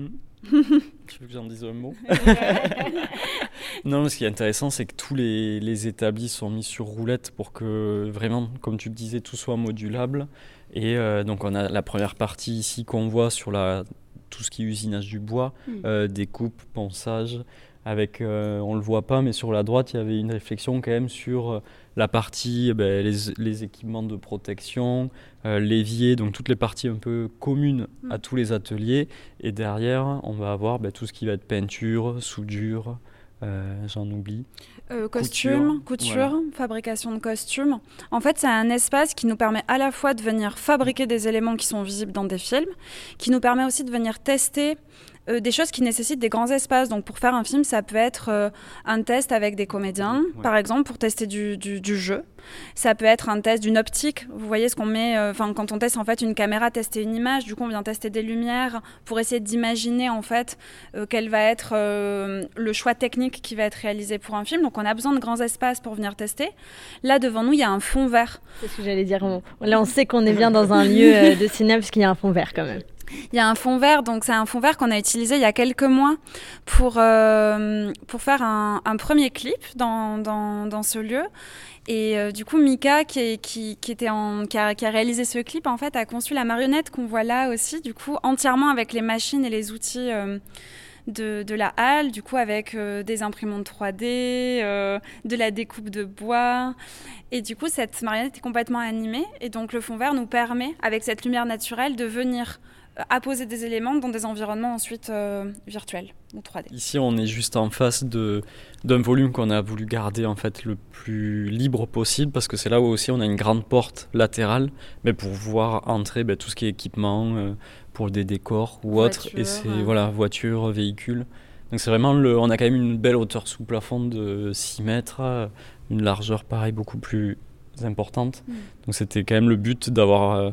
Tu veux que j'en dise un mot Non, ce qui est intéressant, c'est que tous les, les établis sont mis sur roulette pour que vraiment, comme tu le disais, tout soit modulable. Et euh, donc, on a la première partie ici qu'on voit sur la, tout ce qui est usinage du bois, Mm. euh, découpe, ponçage. Avec, euh, on le voit pas, mais sur la droite, il y avait une réflexion quand même sur la partie, eh ben, les, les équipements de protection, euh, l'évier, donc toutes les parties un peu communes à Mm. tous les ateliers. Et derrière, on va avoir ben, tout ce qui va être peinture, soudure, euh, j'en oublie. Euh, costumes, Couture, couture, fabrication de costumes. En fait, c'est un espace qui nous permet à la fois de venir fabriquer des éléments qui sont visibles dans des films, qui nous permet aussi de venir tester euh, des choses qui nécessitent des grands espaces. Donc pour faire un film, ça peut être euh, un test avec des comédiens, Ouais. par exemple, pour tester du, du- du jeu. Ça peut être un test d'une optique. Vous voyez ce qu'on met, euh, enfin quand on teste en fait une caméra, tester une image, du coup on vient tester des lumières pour essayer d'imaginer en fait euh, quel va être euh, le choix technique qui va être réalisé pour un film. Donc on a besoin de grands espaces pour venir tester. Là devant nous, il y a un fond vert. C'est ce que j'allais dire. On- là, on sait qu'on est bien dans un lieu euh, de cinéma parce qu'il y a un fond vert quand même. Il y a un fond vert, donc c'est un fond vert qu'on a utilisé il y a quelques mois pour, euh, pour faire un, premier clip dans, dans, ce lieu. Et euh, du coup, Mika, qui, qui, était en, qui, a, réalisé ce clip, en fait, a conçu la marionnette qu'on voit là aussi, du coup, entièrement avec les machines et les outils euh, de, de la halle, du coup, avec des imprimantes 3D, euh, de la découpe de bois. Et du coup, cette marionnette est complètement animée. Et donc, le fond vert nous permet, avec cette lumière naturelle, de venir apposer des éléments dans des environnements ensuite euh, virtuels ou 3D. Ici, on est juste en face de d'un volume qu'on a voulu garder en fait le plus libre possible parce que c'est là où aussi on a une grande porte latérale, mais pour voir entrer ben, tout ce qui est équipement euh, pour des décors ou autre. Et Voiture, c'est ouais. voilà voiture, véhicule. Donc c'est vraiment le, on a quand même une belle hauteur sous plafond de 6 mètres, euh, une largeur pareil beaucoup plus importante. Mm. Donc c'était quand même le but d'avoir euh,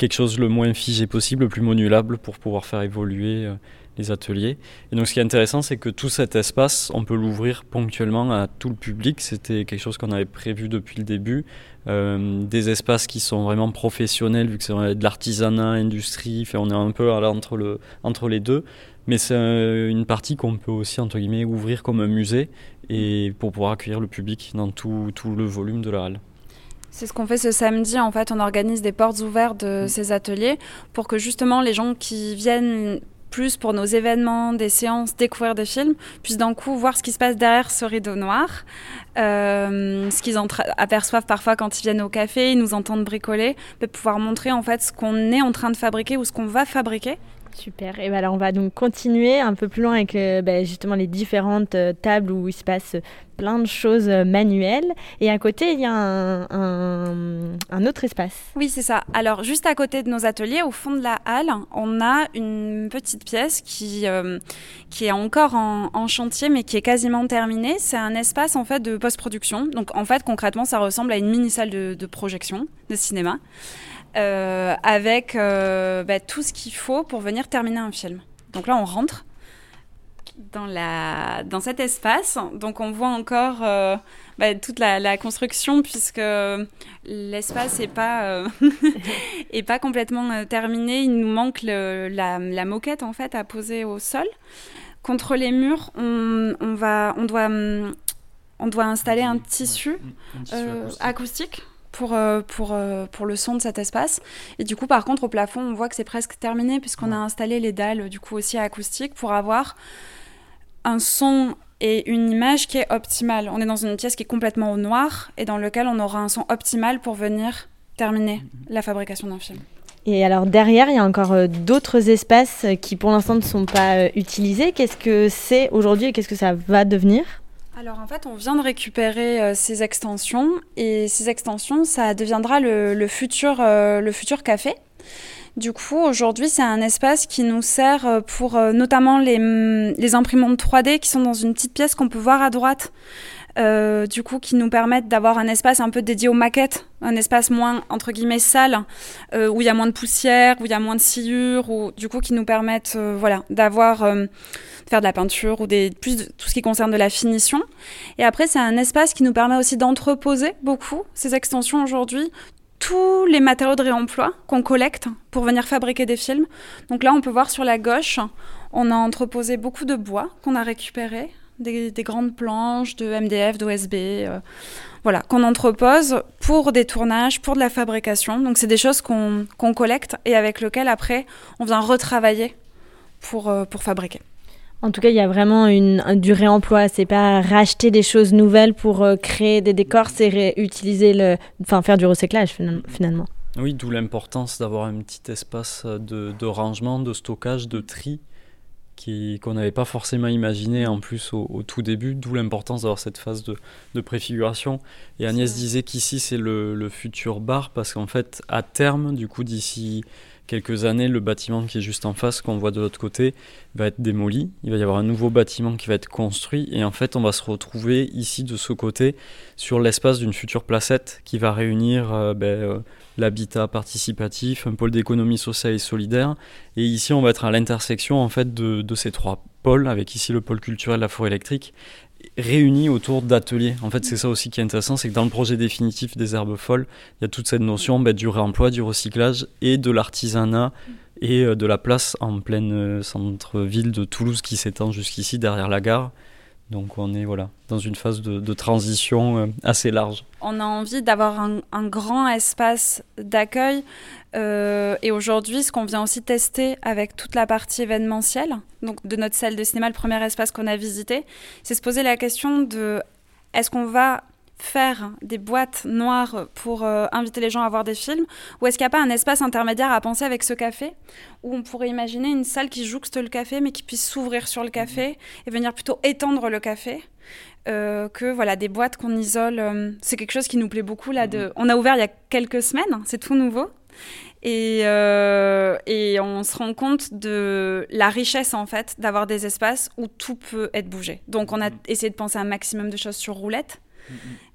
quelque chose le moins figé possible, le plus modulable pour pouvoir faire évoluer euh, les ateliers. Et donc ce qui est intéressant, c'est que tout cet espace, on peut l'ouvrir ponctuellement à tout le public. C'était quelque chose qu'on avait prévu depuis le début. Euh, des espaces qui sont vraiment professionnels, vu que c'est de l'artisanat, industrie, on est un peu entre, entre les deux. Mais c'est une partie qu'on peut aussi, entre guillemets, ouvrir comme un musée et pour pouvoir accueillir le public dans tout, tout le volume de la halle. C'est ce qu'on fait ce samedi. En fait, on organise des portes ouvertes de ces ateliers pour que justement les gens qui viennent plus pour nos événements, des séances, découvrir des films, puissent d'un coup voir ce qui se passe derrière ce rideau noir, euh, ce qu'ils aperçoivent parfois quand ils viennent au café, ils nous entendent bricoler, de pouvoir montrer en fait ce qu'on est en train de fabriquer ou ce qu'on va fabriquer. Super. Et ben alors on va donc continuer un peu plus loin avec euh, ben, justement les différentes euh, tables où il se passe plein de choses euh, manuelles. Et à côté, il y a un, un- autre espace. Oui, c'est ça. Alors, juste à côté de nos ateliers, au fond de la halle, on a une petite pièce qui, euh, qui est encore en, chantier, mais qui est quasiment terminée. C'est un espace en fait de post-production. Donc, en fait, concrètement, ça ressemble à une mini salle de, projection de cinéma, euh, avec bah, tout ce qu'il faut pour venir terminer un film. Donc là, on rentre dans, la, dans cet espace. Donc, on voit encore euh, bah, toute la, la construction, puisque l'espace n'est pas, euh, est pas complètement euh, terminé. Il nous manque le- la, la moquette en fait à poser au sol. Contre les murs, on, on va, on, doit, on doit installer un tissu euh, acoustique pour, euh, pour, euh, pour le son de cet espace. Et du coup, par contre, au plafond, on voit que c'est presque terminé puisqu'on a installé les dalles du coup aussi acoustiques pour avoir un son et une image qui est optimale. On est dans une pièce qui est complètement au noir et dans lequel on aura un son optimal pour venir terminer la fabrication d'un film. Et alors derrière, il y a encore euh, d'autres espaces qui pour l'instant ne sont pas euh, utilisés. Qu'est-ce que c'est aujourd'hui et qu'est-ce que ça va devenir? Alors en fait, on vient de récupérer euh, ces extensions et ces extensions, ça deviendra le, le futur, euh, le futur café. Du coup, aujourd'hui, c'est un espace qui nous sert euh, pour euh, notamment les, les imprimantes 3D qui sont dans une petite pièce qu'on peut voir à droite. Euh, du coup, qui nous permettent d'avoir un espace un peu dédié aux maquettes, un espace moins entre guillemets sale, où il y a moins de poussière, où il y a moins de sciures, ou du coup qui nous permettent, voilà, d'avoir, de faire de la peinture ou des plus de- tout ce qui concerne de la finition. Et après, c'est un espace qui nous permet aussi d'entreposer beaucoup ces extensions aujourd'hui tous les matériaux de réemploi qu'on collecte pour venir fabriquer des films. Donc là, on peut voir sur la gauche, on a entreposé beaucoup de bois qu'on a récupéré, des, des grandes planches de MDF, d'OSB, euh, voilà, qu'on entrepose pour des tournages, pour de la fabrication. Donc c'est des choses qu'on qu'on collecte et avec lesquelles après, on vient retravailler pour, euh, pour fabriquer. En tout cas, il y a vraiment une, un- du réemploi. C'est pas racheter des choses nouvelles pour euh, créer des décors, c'est réutiliser le, enfin faire du recyclage finalement. Oui, d'où l'importance d'avoir un petit espace de, de rangement, de stockage, de tri qui- qu'on n'avait pas forcément imaginé en plus au, au tout début, d'où l'importance d'avoir cette phase de, de préfiguration. Et Agnès disait qu'ici c'est le, le futur bar parce qu'en fait à terme, du coup d'ici quelques années, le bâtiment qui est juste en face, qu'on voit de l'autre côté, va être démoli. Il va y avoir un nouveau bâtiment qui va être construit. Et en fait, on va se retrouver ici, de ce côté, sur l'espace d'une future placette qui va réunir euh, ben, euh, l'habitat participatif, un pôle d'économie sociale et solidaire. Et ici, on va être à l'intersection en fait de, de ces trois pôles, avec ici le pôle culturel, la forêt électrique, réunis autour d'ateliers. En fait, c'est ça aussi qui est intéressant, c'est que dans le projet définitif des herbes folles, il y a toute cette notion bah, du réemploi, du recyclage et de l'artisanat et euh, de la place en pleine euh, centre-ville de Toulouse qui s'étend jusqu'ici derrière la gare. Donc on est voilà dans une phase de, transition euh, assez large. On a envie d'avoir un, un, grand espace d'accueil euh, et aujourd'hui, ce qu'on vient aussi tester avec toute la partie événementielle, donc de notre salle de cinéma, le premier espace qu'on a visité, c'est se poser la question de est-ce qu'on va faire des boîtes noires pour euh, inviter les gens à voir des films? Ou est-ce qu'il n'y a pas un espace intermédiaire à penser avec ce café? Où on pourrait imaginer une salle qui jouxte le café mais qui puisse s'ouvrir sur le café et venir plutôt étendre le café euh, que voilà des boîtes qu'on isole euh, c'est quelque chose qui nous plaît beaucoup là de on a ouvert il y a quelques semaines c'est tout nouveau. Et, euh, et, on se rend compte de la richesse en fait d'avoir des espaces où tout peut être bougé. Donc on a essayé de penser un maximum de choses sur roulette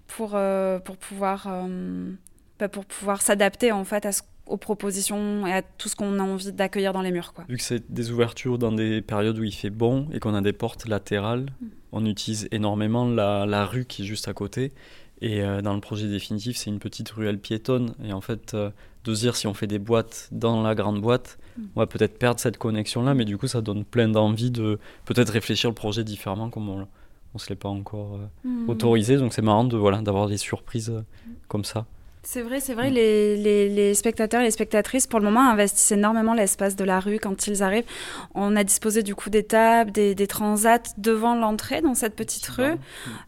pour, euh, pour pouvoir, euh, bah pour pouvoir s'adapter en fait à ce, aux propositions et à tout ce qu'on a envie d'accueillir dans les murs. Quoi. Vu que c'est des ouvertures dans des périodes où il fait bon et qu'on a des portes latérales, mm. on utilise énormément la, la, rue qui est juste à côté. Et euh, dans le projet définitif, c'est une petite ruelle piétonne. Et en fait, de se dire si on fait des boîtes dans la grande boîte, mm. on va peut-être perdre cette connexion-là, mais du coup, ça donne plein d'envie de peut-être réfléchir le projet différemment, comme on ne se l'est pas encore euh, mm. autorisé. Donc c'est marrant de voilà d'avoir des surprises euh, comme ça. C'est vrai, c'est vrai. Les, les, les, spectateurs et les spectatrices, pour le moment, investissent énormément l'espace de la rue quand ils arrivent. On a disposé du coup des tables, des, des transats devant l'entrée dans cette petite rue. Euh,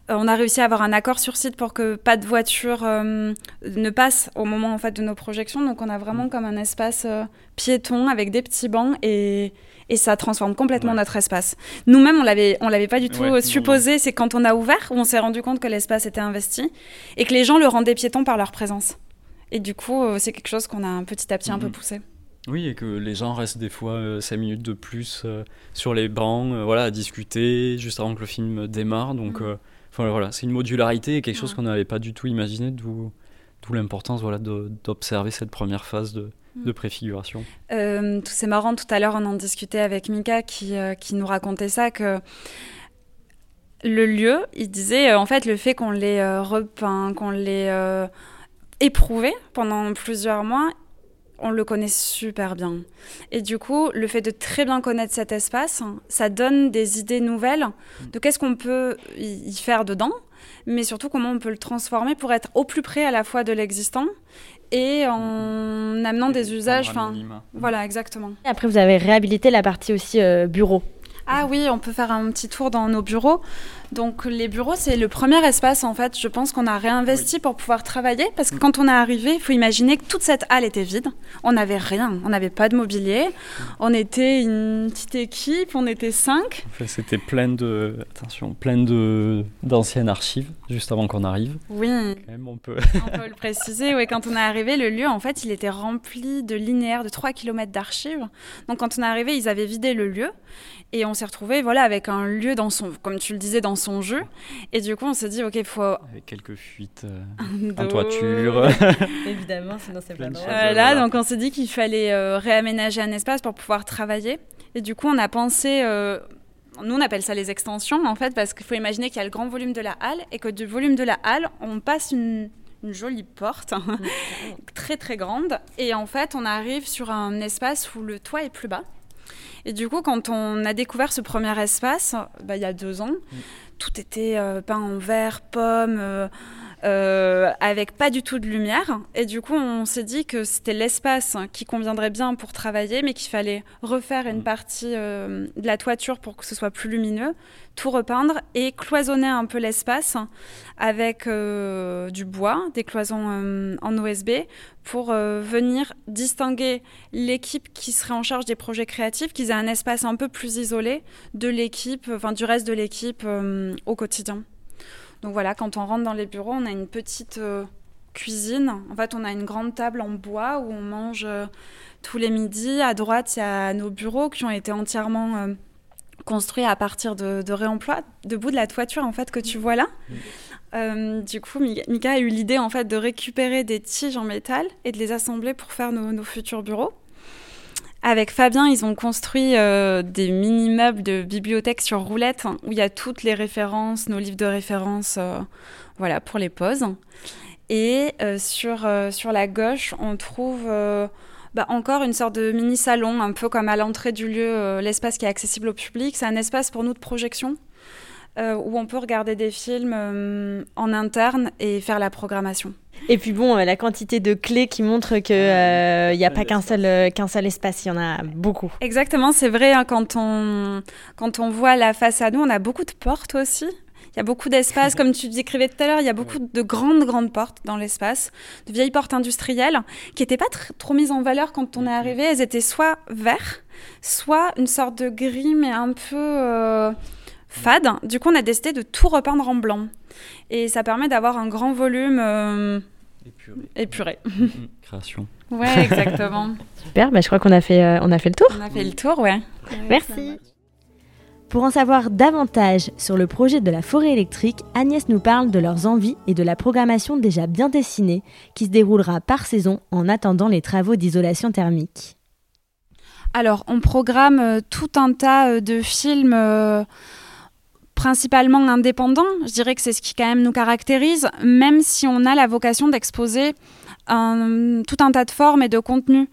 on a réussi à avoir un accord sur site pour que pas de voiture euh, ne passe au moment en fait de nos projections. Donc on a vraiment mmh. comme un espace euh, piéton avec des petits bancs et et ça transforme complètement ouais. notre espace. Nous-mêmes, on l'avait, on l'avait pas du tout ouais, supposé. C'est quand on a ouvert où on s'est rendu compte que l'espace était investi et que les gens le rendaient piéton par leur présence. Et du coup, euh, c'est quelque chose qu'on a petit à petit mmh. un peu poussé. Oui, et que les gens restent des fois euh, 5 minutes de plus euh, sur les bancs, euh, voilà, à discuter juste avant que le film démarre. Donc, mmh. enfin, voilà, c'est une modularité et quelque chose qu'on n'avait pas du tout imaginé, d'où l'importance voilà, d'observer cette première phase de, de préfiguration euh, C'est marrant, tout à l'heure on en discutait avec Mika qui, euh, qui nous racontait ça, que le lieu, il disait euh, en fait le fait qu'on euh, repeint, qu'on euh, éprouvé pendant plusieurs mois, on le connaît super bien. Et du coup, le fait de très bien connaître cet espace, ça donne des idées nouvelles de qu'est-ce qu'on peut y faire dedans, mais surtout comment on peut le transformer pour être au plus près à la fois de l'existant et en amenant des usages. Enfin, voilà, exactement. Et après, vous avez réhabilité la partie aussi euh, bureau. Ah oui, on peut faire un petit tour dans nos bureaux. Donc les bureaux, c'est le premier espace en fait, je pense qu'on a réinvesti oui. pour pouvoir travailler parce que mmh. quand on est arrivé, il faut imaginer que toute cette halle était vide. On n'avait rien, on n'avait pas de mobilier. Mmh. On était une petite équipe, on était cinq. En fait, c'était plein de attention, plein de d'anciennes archives juste avant qu'on arrive. Oui. Même, on peut on peut le préciser. Oui, quand on est arrivé, le lieu en fait, il était rempli de linéaires de 3 km d'archives. Donc quand on est arrivé, ils avaient vidé le lieu et on s'est retrouvé voilà avec un lieu dans son comme tu le disais dans son jeu. Et du coup, on s'est dit, OK, il faut. Avec quelques fuites euh, en toiture. Évidemment, sinon c'est pas drôle. Voilà, donc on s'est dit qu'il fallait euh, réaménager un espace pour pouvoir travailler. Et du coup, on a pensé. Euh, nous, on appelle ça les extensions, en fait, parce qu'il faut imaginer qu'il y a le grand volume de la halle et que du volume de la halle, on passe une, une jolie porte, très très grande. Et en fait, on arrive sur un espace où le toit est plus bas. Et du coup, quand on a découvert ce premier espace, bah, il y a deux ans, mmh tout était euh, peint en vert, pomme, euh, avec pas du tout de lumière. Et du coup, on s'est dit que c'était l'espace qui conviendrait bien pour travailler, mais qu'il fallait refaire une partie euh, de la toiture pour que ce soit plus lumineux, tout repeindre et cloisonner un peu l'espace avec euh, du bois, des cloisons en OSB, pour venir distinguer l'équipe qui serait en charge des projets créatifs, qu'ils aient un espace un peu plus isolé de l'équipe, enfin du reste de l'équipe au quotidien. Donc voilà, quand on rentre dans les bureaux, on a une petite cuisine. En fait, on a une grande table en bois où on mange euh, tous les midis. À droite, il y a nos bureaux qui ont été entièrement euh, construits à partir de, de réemploi, debout de la toiture en fait que tu vois là. Euh, du coup, Mika a eu l'idée en fait de récupérer des tiges en métal et de les assembler pour faire nos, nos futurs bureaux. Avec Fabien, ils ont construit euh, des mini-meubles de bibliothèque sur roulette hein, où il y a toutes les références, nos livres de référence, euh, voilà, pour les pauses. Et euh, sur, sur la gauche, on trouve bah, encore une sorte de mini-salon, un peu comme à l'entrée du lieu, l'espace qui est accessible au public. C'est un espace pour nous de projection euh, où on peut regarder des films euh, en interne et faire la programmation. Et puis bon, euh, la quantité de clés qui montrent qu'il n'y a pas qu'un seul, qu'un seul espace, il y en a beaucoup. Exactement, c'est vrai, hein, quand, on, quand on voit la face à nous, on a beaucoup de portes aussi. Il y a beaucoup d'espace, comme tu décrivais tout à l'heure, il y a beaucoup de grandes, grandes portes dans l'espace, de vieilles portes industrielles qui n'étaient pas tr- trop mises en valeur quand on est arrivé. Elles étaient soit vertes, soit une sorte de gris, mais un peu euh, fade. Du coup, on a décidé de tout repeindre en blanc. Et ça permet d'avoir un grand volume euh, épuré. Création. Ouais, exactement. Super, bah, je crois qu'on a, fait, euh, on a fait le tour. on a fait le tour, ouais. Merci. Pour en savoir davantage sur le projet de la forêt électrique, Agnès nous parle de leurs envies et de la programmation déjà bien dessinée qui se déroulera par saison en attendant les travaux d'isolation thermique. Alors, on programme euh, tout un tas de films euh, principalement indépendants. Je dirais que c'est ce qui quand même nous caractérise, même si on a la vocation d'exposer tout un tas de formes et de contenus.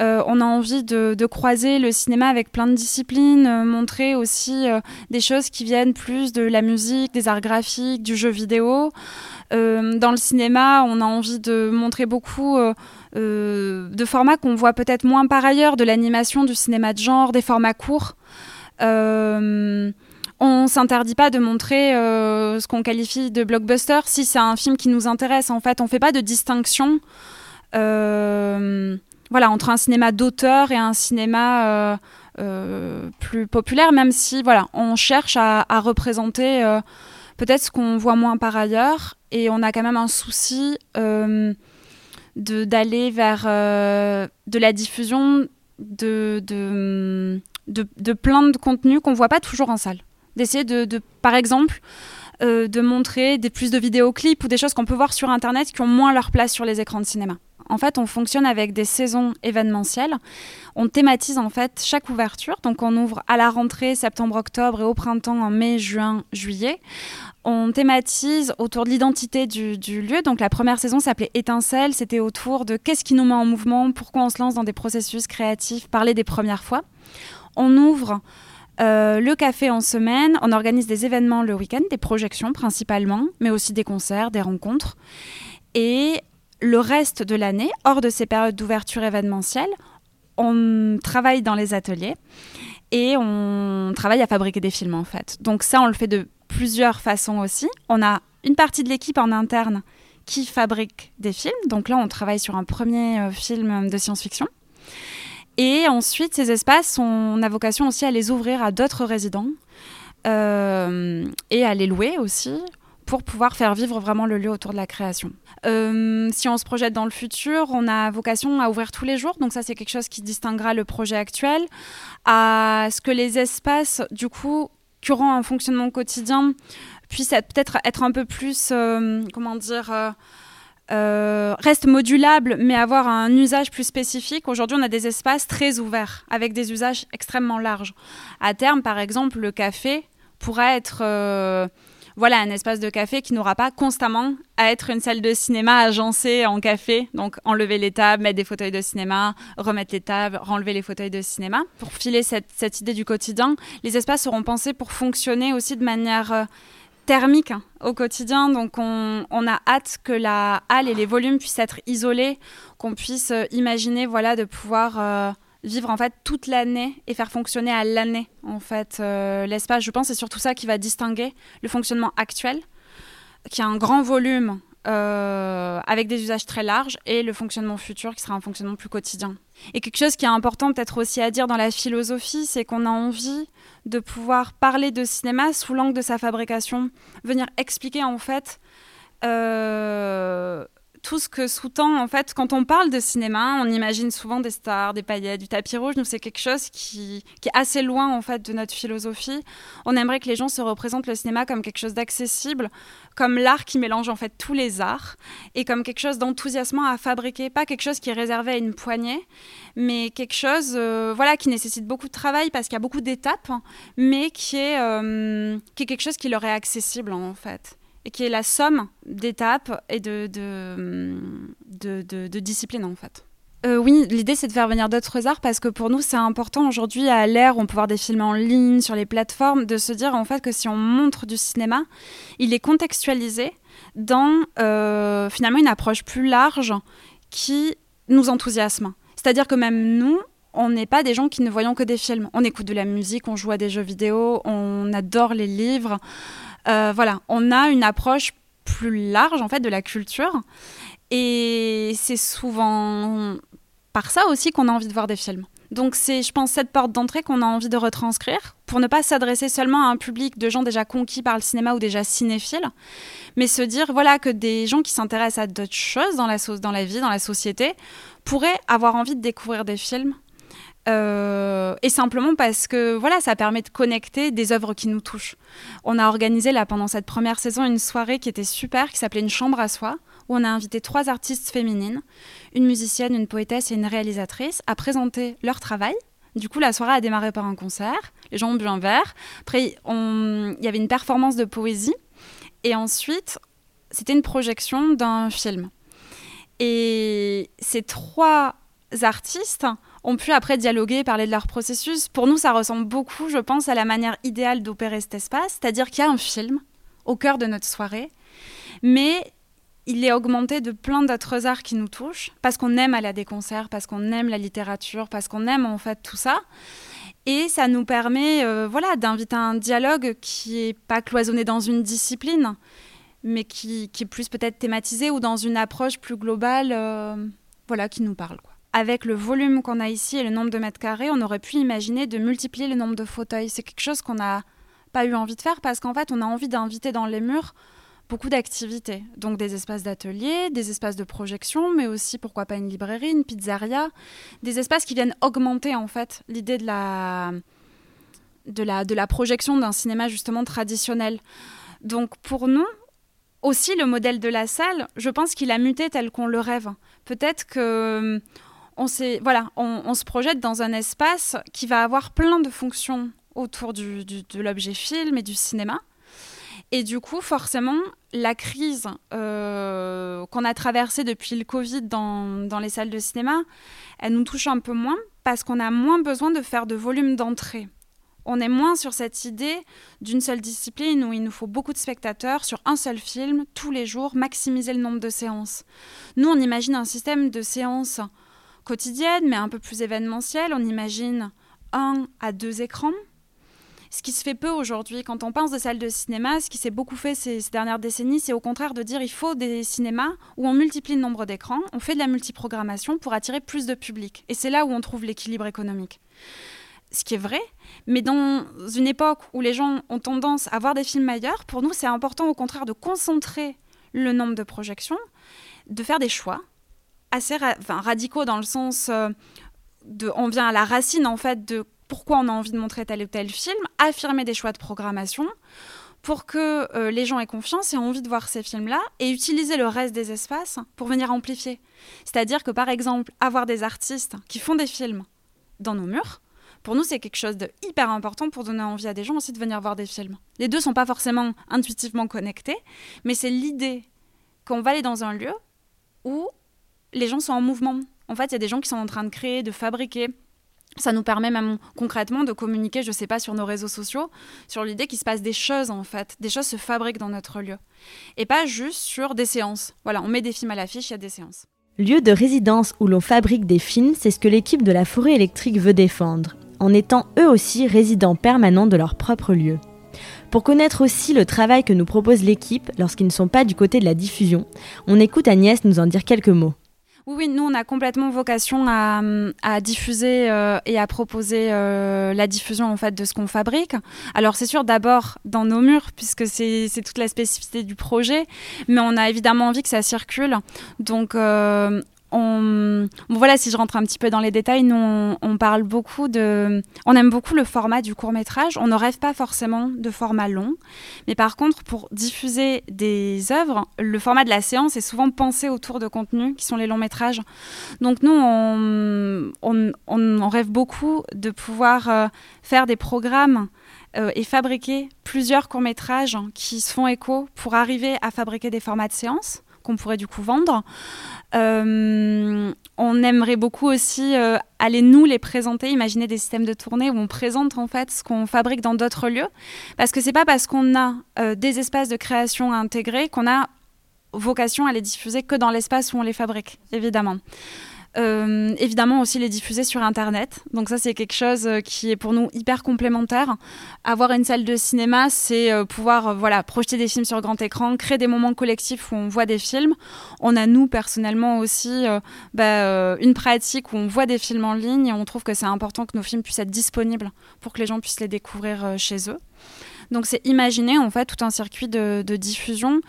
Euh, on a envie de, croiser le cinéma avec plein de disciplines, euh, montrer aussi euh, des choses qui viennent plus de la musique, des arts graphiques, du jeu vidéo. Dans le cinéma, on a envie de montrer beaucoup de formats qu'on voit peut-être moins par ailleurs, de l'animation, du cinéma de genre, des formats courts. On s'interdit pas de montrer euh, ce qu'on qualifie de blockbuster si c'est un film qui nous intéresse. En fait, on fait pas de distinction. euh, voilà, entre un cinéma d'auteur et un cinéma euh, plus populaire, même si on cherche à, représenter peut-être ce qu'on voit moins par ailleurs, et on a quand même un souci d'aller vers de la diffusion de, de, de, de plein de contenus qu'on voit pas toujours en salle. D'essayer de, de, par exemple, euh, de montrer des plus de vidéoclips ou des choses qu'on peut voir sur Internet qui ont moins leur place sur les écrans de cinéma. En fait, on fonctionne avec des saisons événementielles. On thématise en fait chaque ouverture. Donc, on ouvre à la rentrée septembre-octobre et au printemps en mai, juin, juillet. On thématise autour de l'identité du, du lieu. Donc, la première saison s'appelait Étincelle. C'était autour de qu'est-ce qui nous met en mouvement, pourquoi on se lance dans des processus créatifs, parler des premières fois. On ouvre euh, le café en semaine, on organise des événements le week-end, des projections principalement, mais aussi des concerts, des rencontres. Et le reste de l'année, hors de ces périodes d'ouverture événementielle, on travaille dans les ateliers et on travaille à fabriquer des films en fait. Donc ça, on le fait de plusieurs façons aussi. On a une partie de l'équipe en interne qui fabrique des films. Donc là, on travaille sur un premier euh, film de science-fiction. Et ensuite, ces espaces, on a vocation aussi à les ouvrir à d'autres résidents euh, et à les louer aussi pour pouvoir faire vivre vraiment le lieu autour de la création. Euh, si on se projette dans le futur, on a vocation à ouvrir tous les jours, donc ça c'est quelque chose qui distinguera le projet actuel, à ce que les espaces, du coup, auront un fonctionnement quotidien, puissent être- peut-être être un peu plus, euh, comment dire, euh, reste modulable, mais avoir un usage plus spécifique. Aujourd'hui, on a des espaces très ouverts, avec des usages extrêmement larges. À terme, par exemple, le café pourrait être euh, voilà, un espace de café qui n'aura pas constamment à être une salle de cinéma agencée en café. Donc, enlever les tables, mettre des fauteuils de cinéma, remettre les tables, renlever les fauteuils de cinéma. Pour filer cette, cette idée du quotidien, les espaces seront pensés pour fonctionner aussi de manière... euh, thermique hein, au quotidien. Donc, on, a hâte que la halle et les volumes puissent être isolés, qu'on puisse euh, imaginer, voilà, de pouvoir euh, vivre en fait toute l'année et faire fonctionner à l'année en fait euh, l'espace. Je pense c'est surtout ça qui va distinguer le fonctionnement actuel, qui a un grand volume euh, avec des usages très larges, et le fonctionnement futur qui sera un fonctionnement plus quotidien. Et quelque chose qui est important peut-être aussi à dire dans la philosophie, c'est qu'on a envie de pouvoir parler de cinéma sous l'angle de sa fabrication, venir expliquer en fait euh, tout ce que sous-tend, en fait, quand on parle de cinéma, on imagine souvent des stars, des paillettes, du tapis rouge. Nous, c'est quelque chose qui, est assez loin, en fait, de notre philosophie. On aimerait que les gens se représentent le cinéma comme quelque chose d'accessible, comme l'art qui mélange, en fait, tous les arts, et comme quelque chose d'enthousiasmant à fabriquer. Pas quelque chose qui est réservé à une poignée, mais quelque chose, euh, voilà, qui nécessite beaucoup de travail parce qu'il y a beaucoup d'étapes, mais qui est, euh, qui est quelque chose qui leur est accessible, en fait et qui est la somme d'étapes et de, de, disciplines en fait. Euh, oui, l'idée c'est de faire venir d'autres arts parce que pour nous c'est important aujourd'hui à l'ère où on peut voir des films en ligne sur les plateformes de se dire en fait que si on montre du cinéma, il est contextualisé dans euh, finalement une approche plus large qui nous enthousiasme. C'est-à-dire que même nous, on n'est pas des gens qui ne voyons que des films. On écoute de la musique, on joue à des jeux vidéo, on adore les livres. Euh, voilà, on a une approche plus large en fait de la culture et c'est souvent par ça aussi qu'on a envie de voir des films. Donc c'est, je pense, cette porte d'entrée qu'on a envie de retranscrire pour ne pas s'adresser seulement à un public de gens déjà conquis par le cinéma ou déjà cinéphiles, mais se dire voilà que des gens qui s'intéressent à d'autres choses dans la, dans la vie, dans la société, pourraient avoir envie de découvrir des films euh, et simplement parce que voilà, ça permet de connecter des œuvres qui nous touchent. On a organisé là pendant cette première saison une soirée qui était super, qui s'appelait Une chambre à soi, où on a invité trois artistes féminines, une musicienne, une poétesse et une réalisatrice, à présenter leur travail. Du coup, la soirée a démarré par un concert. Les gens ont bu un verre. Après, il y avait une performance de poésie. Et ensuite, c'était une projection d'un film. Et ces trois artistes ont pu après dialoguer, parler de leur processus. Pour nous, ça ressemble beaucoup, je pense, à la manière idéale d'opérer cet espace, c'est-à-dire qu'il y a un film au cœur de notre soirée, mais il est augmenté de plein d'autres arts qui nous touchent, parce qu'on aime aller à des concerts, parce qu'on aime la littérature, parce qu'on aime en fait tout ça. Et ça nous permet euh, voilà, d'inviter un dialogue qui n'est pas cloisonné dans une discipline, mais qui, est plus peut-être thématisé ou dans une approche plus globale euh, voilà, qui nous parle avec le volume qu'on a ici et le nombre de mètres carrés, on aurait pu imaginer de multiplier le nombre de fauteuils. C'est quelque chose qu'on n'a pas eu envie de faire parce qu'en fait, on a envie d'inviter dans les murs beaucoup d'activités. Donc des espaces d'atelier, des espaces de projection, mais aussi pourquoi pas une librairie, une pizzeria, des espaces qui viennent augmenter en fait l'idée de la, de la, de la projection d'un cinéma justement traditionnel. Donc pour nous, aussi le modèle de la salle, je pense qu'il a muté tel qu'on le rêve. Peut-être que on, voilà, on, se projette dans un espace qui va avoir plein de fonctions autour de l'objet film et du cinéma. Et du coup, forcément, la crise euh, qu'on a traversée depuis le Covid dans, dans, les salles de cinéma, elle nous touche un peu moins parce qu'on a moins besoin de faire de volume d'entrée. On est moins sur cette idée d'une seule discipline où il nous faut beaucoup de spectateurs sur un seul film, tous les jours, maximiser le nombre de séances. Nous, on imagine un système de séances quotidienne, mais un peu plus événementielle. On imagine un à deux écrans. Ce qui se fait peu aujourd'hui, quand on pense de salles de cinéma, ce qui s'est beaucoup fait ces, dernières décennies, c'est au contraire de dire il faut des cinémas où on multiplie le nombre d'écrans, on fait de la multiprogrammation pour attirer plus de public. Et c'est là où on trouve l'équilibre économique. Ce qui est vrai, mais dans une époque où les gens ont tendance à voir des films ailleurs, pour nous c'est important au contraire de concentrer le nombre de projections, de faire des choix, assez radicaux dans le sens euh, de on vient à la racine en fait de pourquoi on a envie de montrer tel ou tel film, affirmer des choix de programmation pour que euh, les gens aient confiance et aient envie de voir ces films-là et utiliser le reste des espaces pour venir amplifier. C'est-à-dire que par exemple, avoir des artistes qui font des films dans nos murs, pour nous, c'est quelque chose de hyper important pour donner envie à des gens aussi de venir voir des films. Les deux sont pas forcément intuitivement connectés, mais c'est l'idée qu'on va aller dans un lieu où les gens sont en mouvement. En fait, il y a des gens qui sont en train de créer, de fabriquer. Ça nous permet même concrètement de communiquer, je ne sais pas, sur nos réseaux sociaux, sur l'idée qu'il se passe des choses en fait. Des choses se fabriquent dans notre lieu. Et pas juste sur des séances. Voilà, on met des films à l'affiche, il y a des séances. Lieu de résidence où l'on fabrique des films, c'est ce que l'équipe de la forêt électrique veut défendre, en étant eux aussi résidents permanents de leur propre lieu. Pour connaître aussi le travail que nous propose l'équipe lorsqu'ils ne sont pas du côté de la diffusion, on écoute Agnès nous en dire quelques mots. Oui, nous, on a complètement vocation à, diffuser euh, et à proposer euh, la diffusion en fait de ce qu'on fabrique. Alors, c'est sûr, d'abord dans nos murs, puisque c'est toute la spécificité du projet, mais on a évidemment envie que ça circule. Donc, euh, on... voilà, si je rentre un petit peu dans les détails, nous, on, parle beaucoup de... On aime beaucoup le format du court métrage. On ne rêve pas forcément de format long. Mais par contre, pour diffuser des œuvres, le format de la séance est souvent pensé autour de contenus qui sont les longs métrages. Donc nous, on, rêve beaucoup de pouvoir euh, faire des programmes euh, et fabriquer plusieurs courts métrages qui se font écho pour arriver à fabriquer des formats de séance qu'on pourrait du coup vendre. Euh, on aimerait beaucoup aussi euh, aller nous les présenter, imaginer des systèmes de tournée où on présente en fait ce qu'on fabrique dans d'autres lieux, parce que c'est pas parce qu'on a euh, des espaces de création intégrés qu'on a vocation à les diffuser que dans l'espace où on les fabrique, évidemment. Euh, évidemment aussi les diffuser sur Internet. Donc ça c'est quelque chose euh, qui est pour nous hyper complémentaire. Avoir une salle de cinéma, c'est euh, pouvoir voilà projeter des films sur grand écran, créer des moments collectifs où on voit des films. On a nous personnellement aussi bah, une pratique où on voit des films en ligne et on trouve que c'est important que nos films puissent être disponibles pour que les gens puissent les découvrir chez eux. Donc c'est imaginer en fait tout un circuit de, de diffusion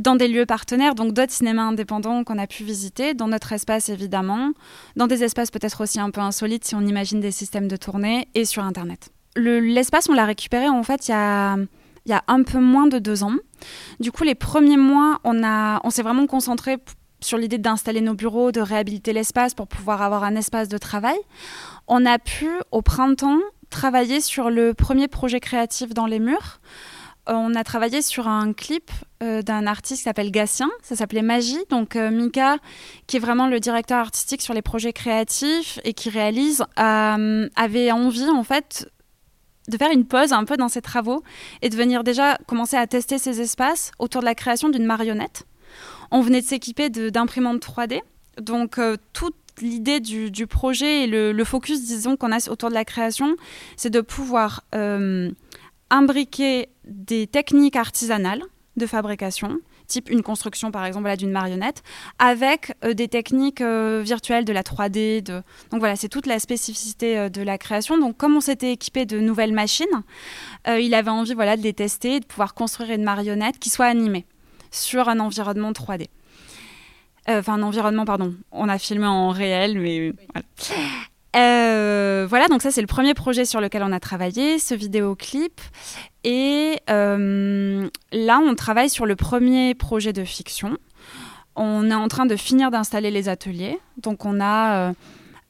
dans des lieux partenaires, donc d'autres cinémas indépendants qu'on a pu visiter, dans notre espace évidemment, dans des espaces peut-être aussi un peu insolites si on imagine des systèmes de tournée, et sur Internet. L'espace, on l'a récupéré en fait il y a, un peu moins de deux ans. Du coup, les premiers mois, on s'est vraiment concentré sur l'idée d'installer nos bureaux, de réhabiliter l'espace pour pouvoir avoir un espace de travail. On a pu, au printemps, travailler sur le premier projet créatif dans les murs. Euh, on a travaillé sur un clip euh, d'un artiste qui s'appelle Gatien, ça s'appelait Magie. Donc euh, Mika, qui est vraiment le directeur artistique sur les projets créatifs et qui réalise, avait envie en fait de faire une pause un peu dans ses travaux et de venir déjà commencer à tester ces espaces autour de la création d'une marionnette. On venait de s'équiper d'imprimantes 3D, donc toute l'idée du, projet et le focus, disons, qu'on a autour de la création, c'est de pouvoir imbriquer des techniques artisanales de fabrication, type une construction par exemple d'une marionnette, avec euh, des techniques euh, virtuelles de la 3D. De... Donc voilà, c'est toute la spécificité euh, de la création. Donc comme on s'était équipé de nouvelles machines, il avait envie voilà, de les tester, de pouvoir construire une marionnette qui soit animée sur un environnement 3D. Enfin, un environnement, pardon. On a filmé en réel, mais voilà. Euh, voilà, donc ça c'est le premier projet sur lequel on a travaillé, ce vidéoclip. Et euh, là, on travaille sur le premier projet de fiction. On est en train de finir d'installer les ateliers. Donc on a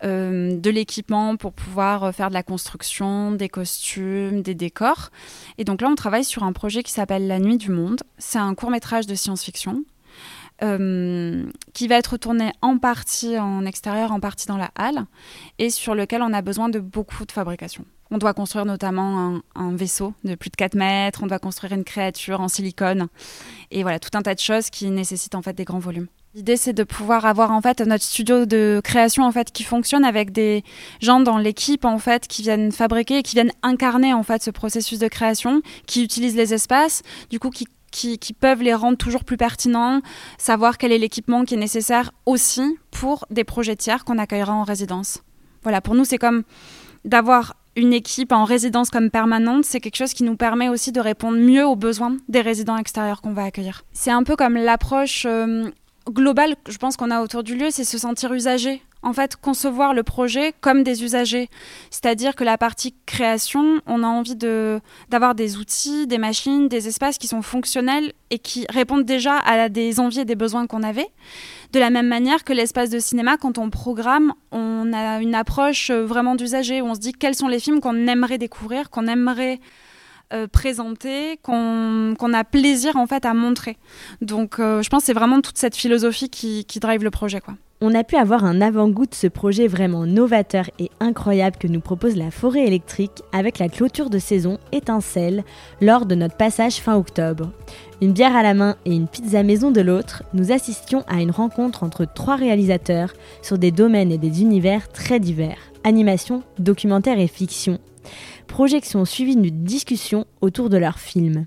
euh, de l'équipement pour pouvoir faire de la construction, des costumes, des décors. Et donc là, on travaille sur un projet qui s'appelle La Nuit du Monde. C'est un court métrage de science-fiction euh, qui va être tourné en partie en extérieur, en partie dans la halle, et sur lequel on a besoin de beaucoup de fabrication. On doit construire notamment un, vaisseau de plus de 4 mètres, on doit construire une créature en silicone, et voilà, tout un tas de choses qui nécessitent en fait des grands volumes. L'idée, c'est de pouvoir avoir en fait notre studio de création en fait qui fonctionne avec des gens dans l'équipe en fait qui viennent fabriquer et qui viennent incarner en fait ce processus de création, qui utilisent les espaces, du coup qui qui, peuvent les rendre toujours plus pertinents, savoir quel est l'équipement qui est nécessaire aussi pour des projets tiers qu'on accueillera en résidence. Voilà, pour nous, c'est comme d'avoir une équipe en résidence comme permanente, c'est quelque chose qui nous permet aussi de répondre mieux aux besoins des résidents extérieurs qu'on va accueillir. C'est un peu comme l'approche euh, globale, je pense qu'on a autour du lieu, c'est se sentir usagé en fait concevoir le projet comme des usagers. C'est-à-dire que la partie création, on a envie de, d'avoir des outils, des machines, des espaces qui sont fonctionnels et qui répondent déjà à des envies et des besoins qu'on avait. De la même manière que l'espace de cinéma, quand on programme, on a une approche vraiment d'usager où on se dit quels sont les films qu'on aimerait découvrir, qu'on aimerait euh, présenter, qu'on a plaisir en fait à montrer. Donc euh, je pense que c'est vraiment toute cette philosophie qui, qui drive le projet. quoi on a pu avoir un avant-goût de ce projet vraiment novateur et incroyable que nous propose la forêt électrique avec la clôture de saison Étincelle lors de notre passage fin octobre. Une bière à la main et une pizza maison de l'autre, nous assistions à une rencontre entre trois réalisateurs sur des domaines et des univers très divers. Animation, documentaire et fiction. Projection suivie d'une discussion autour de leur film.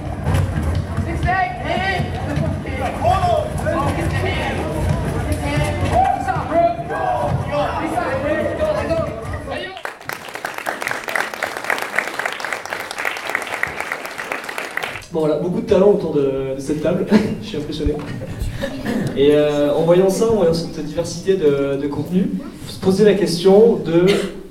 Bon voilà, beaucoup de talent autour de, cette table, je suis impressionné. Et euh, en voyant ça, en voyant cette diversité de, de contenus, se poser la question de,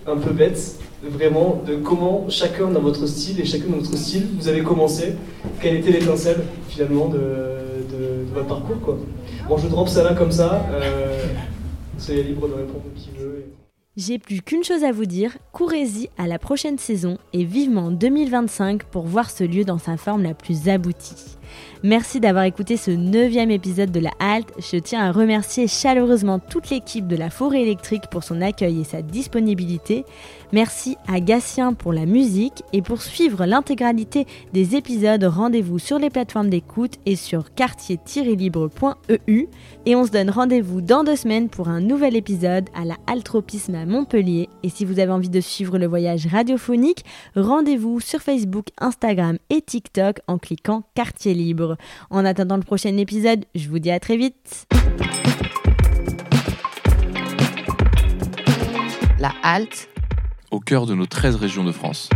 un peu bête, vraiment, de comment chacun dans votre style et chacun dans votre style, vous avez commencé, quelle était l'étincelle finalement de, de- de votre parcours quoi. Bon, je drop ça là comme ça, euh, soyez libre de répondre qui veut. et- J'ai plus qu'une chose à vous dire, courez-y à la prochaine saison et vivement 2025 pour voir ce lieu dans sa forme la plus aboutie. Merci d'avoir écouté ce neuvième épisode de la Halte. Je tiens à remercier chaleureusement toute l'équipe de la Forêt électrique pour son accueil et sa disponibilité. Merci à Gatien pour la musique et pour suivre l'intégralité des épisodes, rendez-vous sur les plateformes d'écoute et sur quartier-libre.eu. Et on se donne rendez-vous dans deux semaines pour un nouvel épisode à la Altropisme à Montpellier. Et si vous avez envie de suivre le voyage radiophonique, rendez-vous sur Facebook, Instagram et TikTok en cliquant Quartier Libre. En attendant le prochain épisode, je vous dis à très vite. La halte Au cœur de nos 13 régions de France.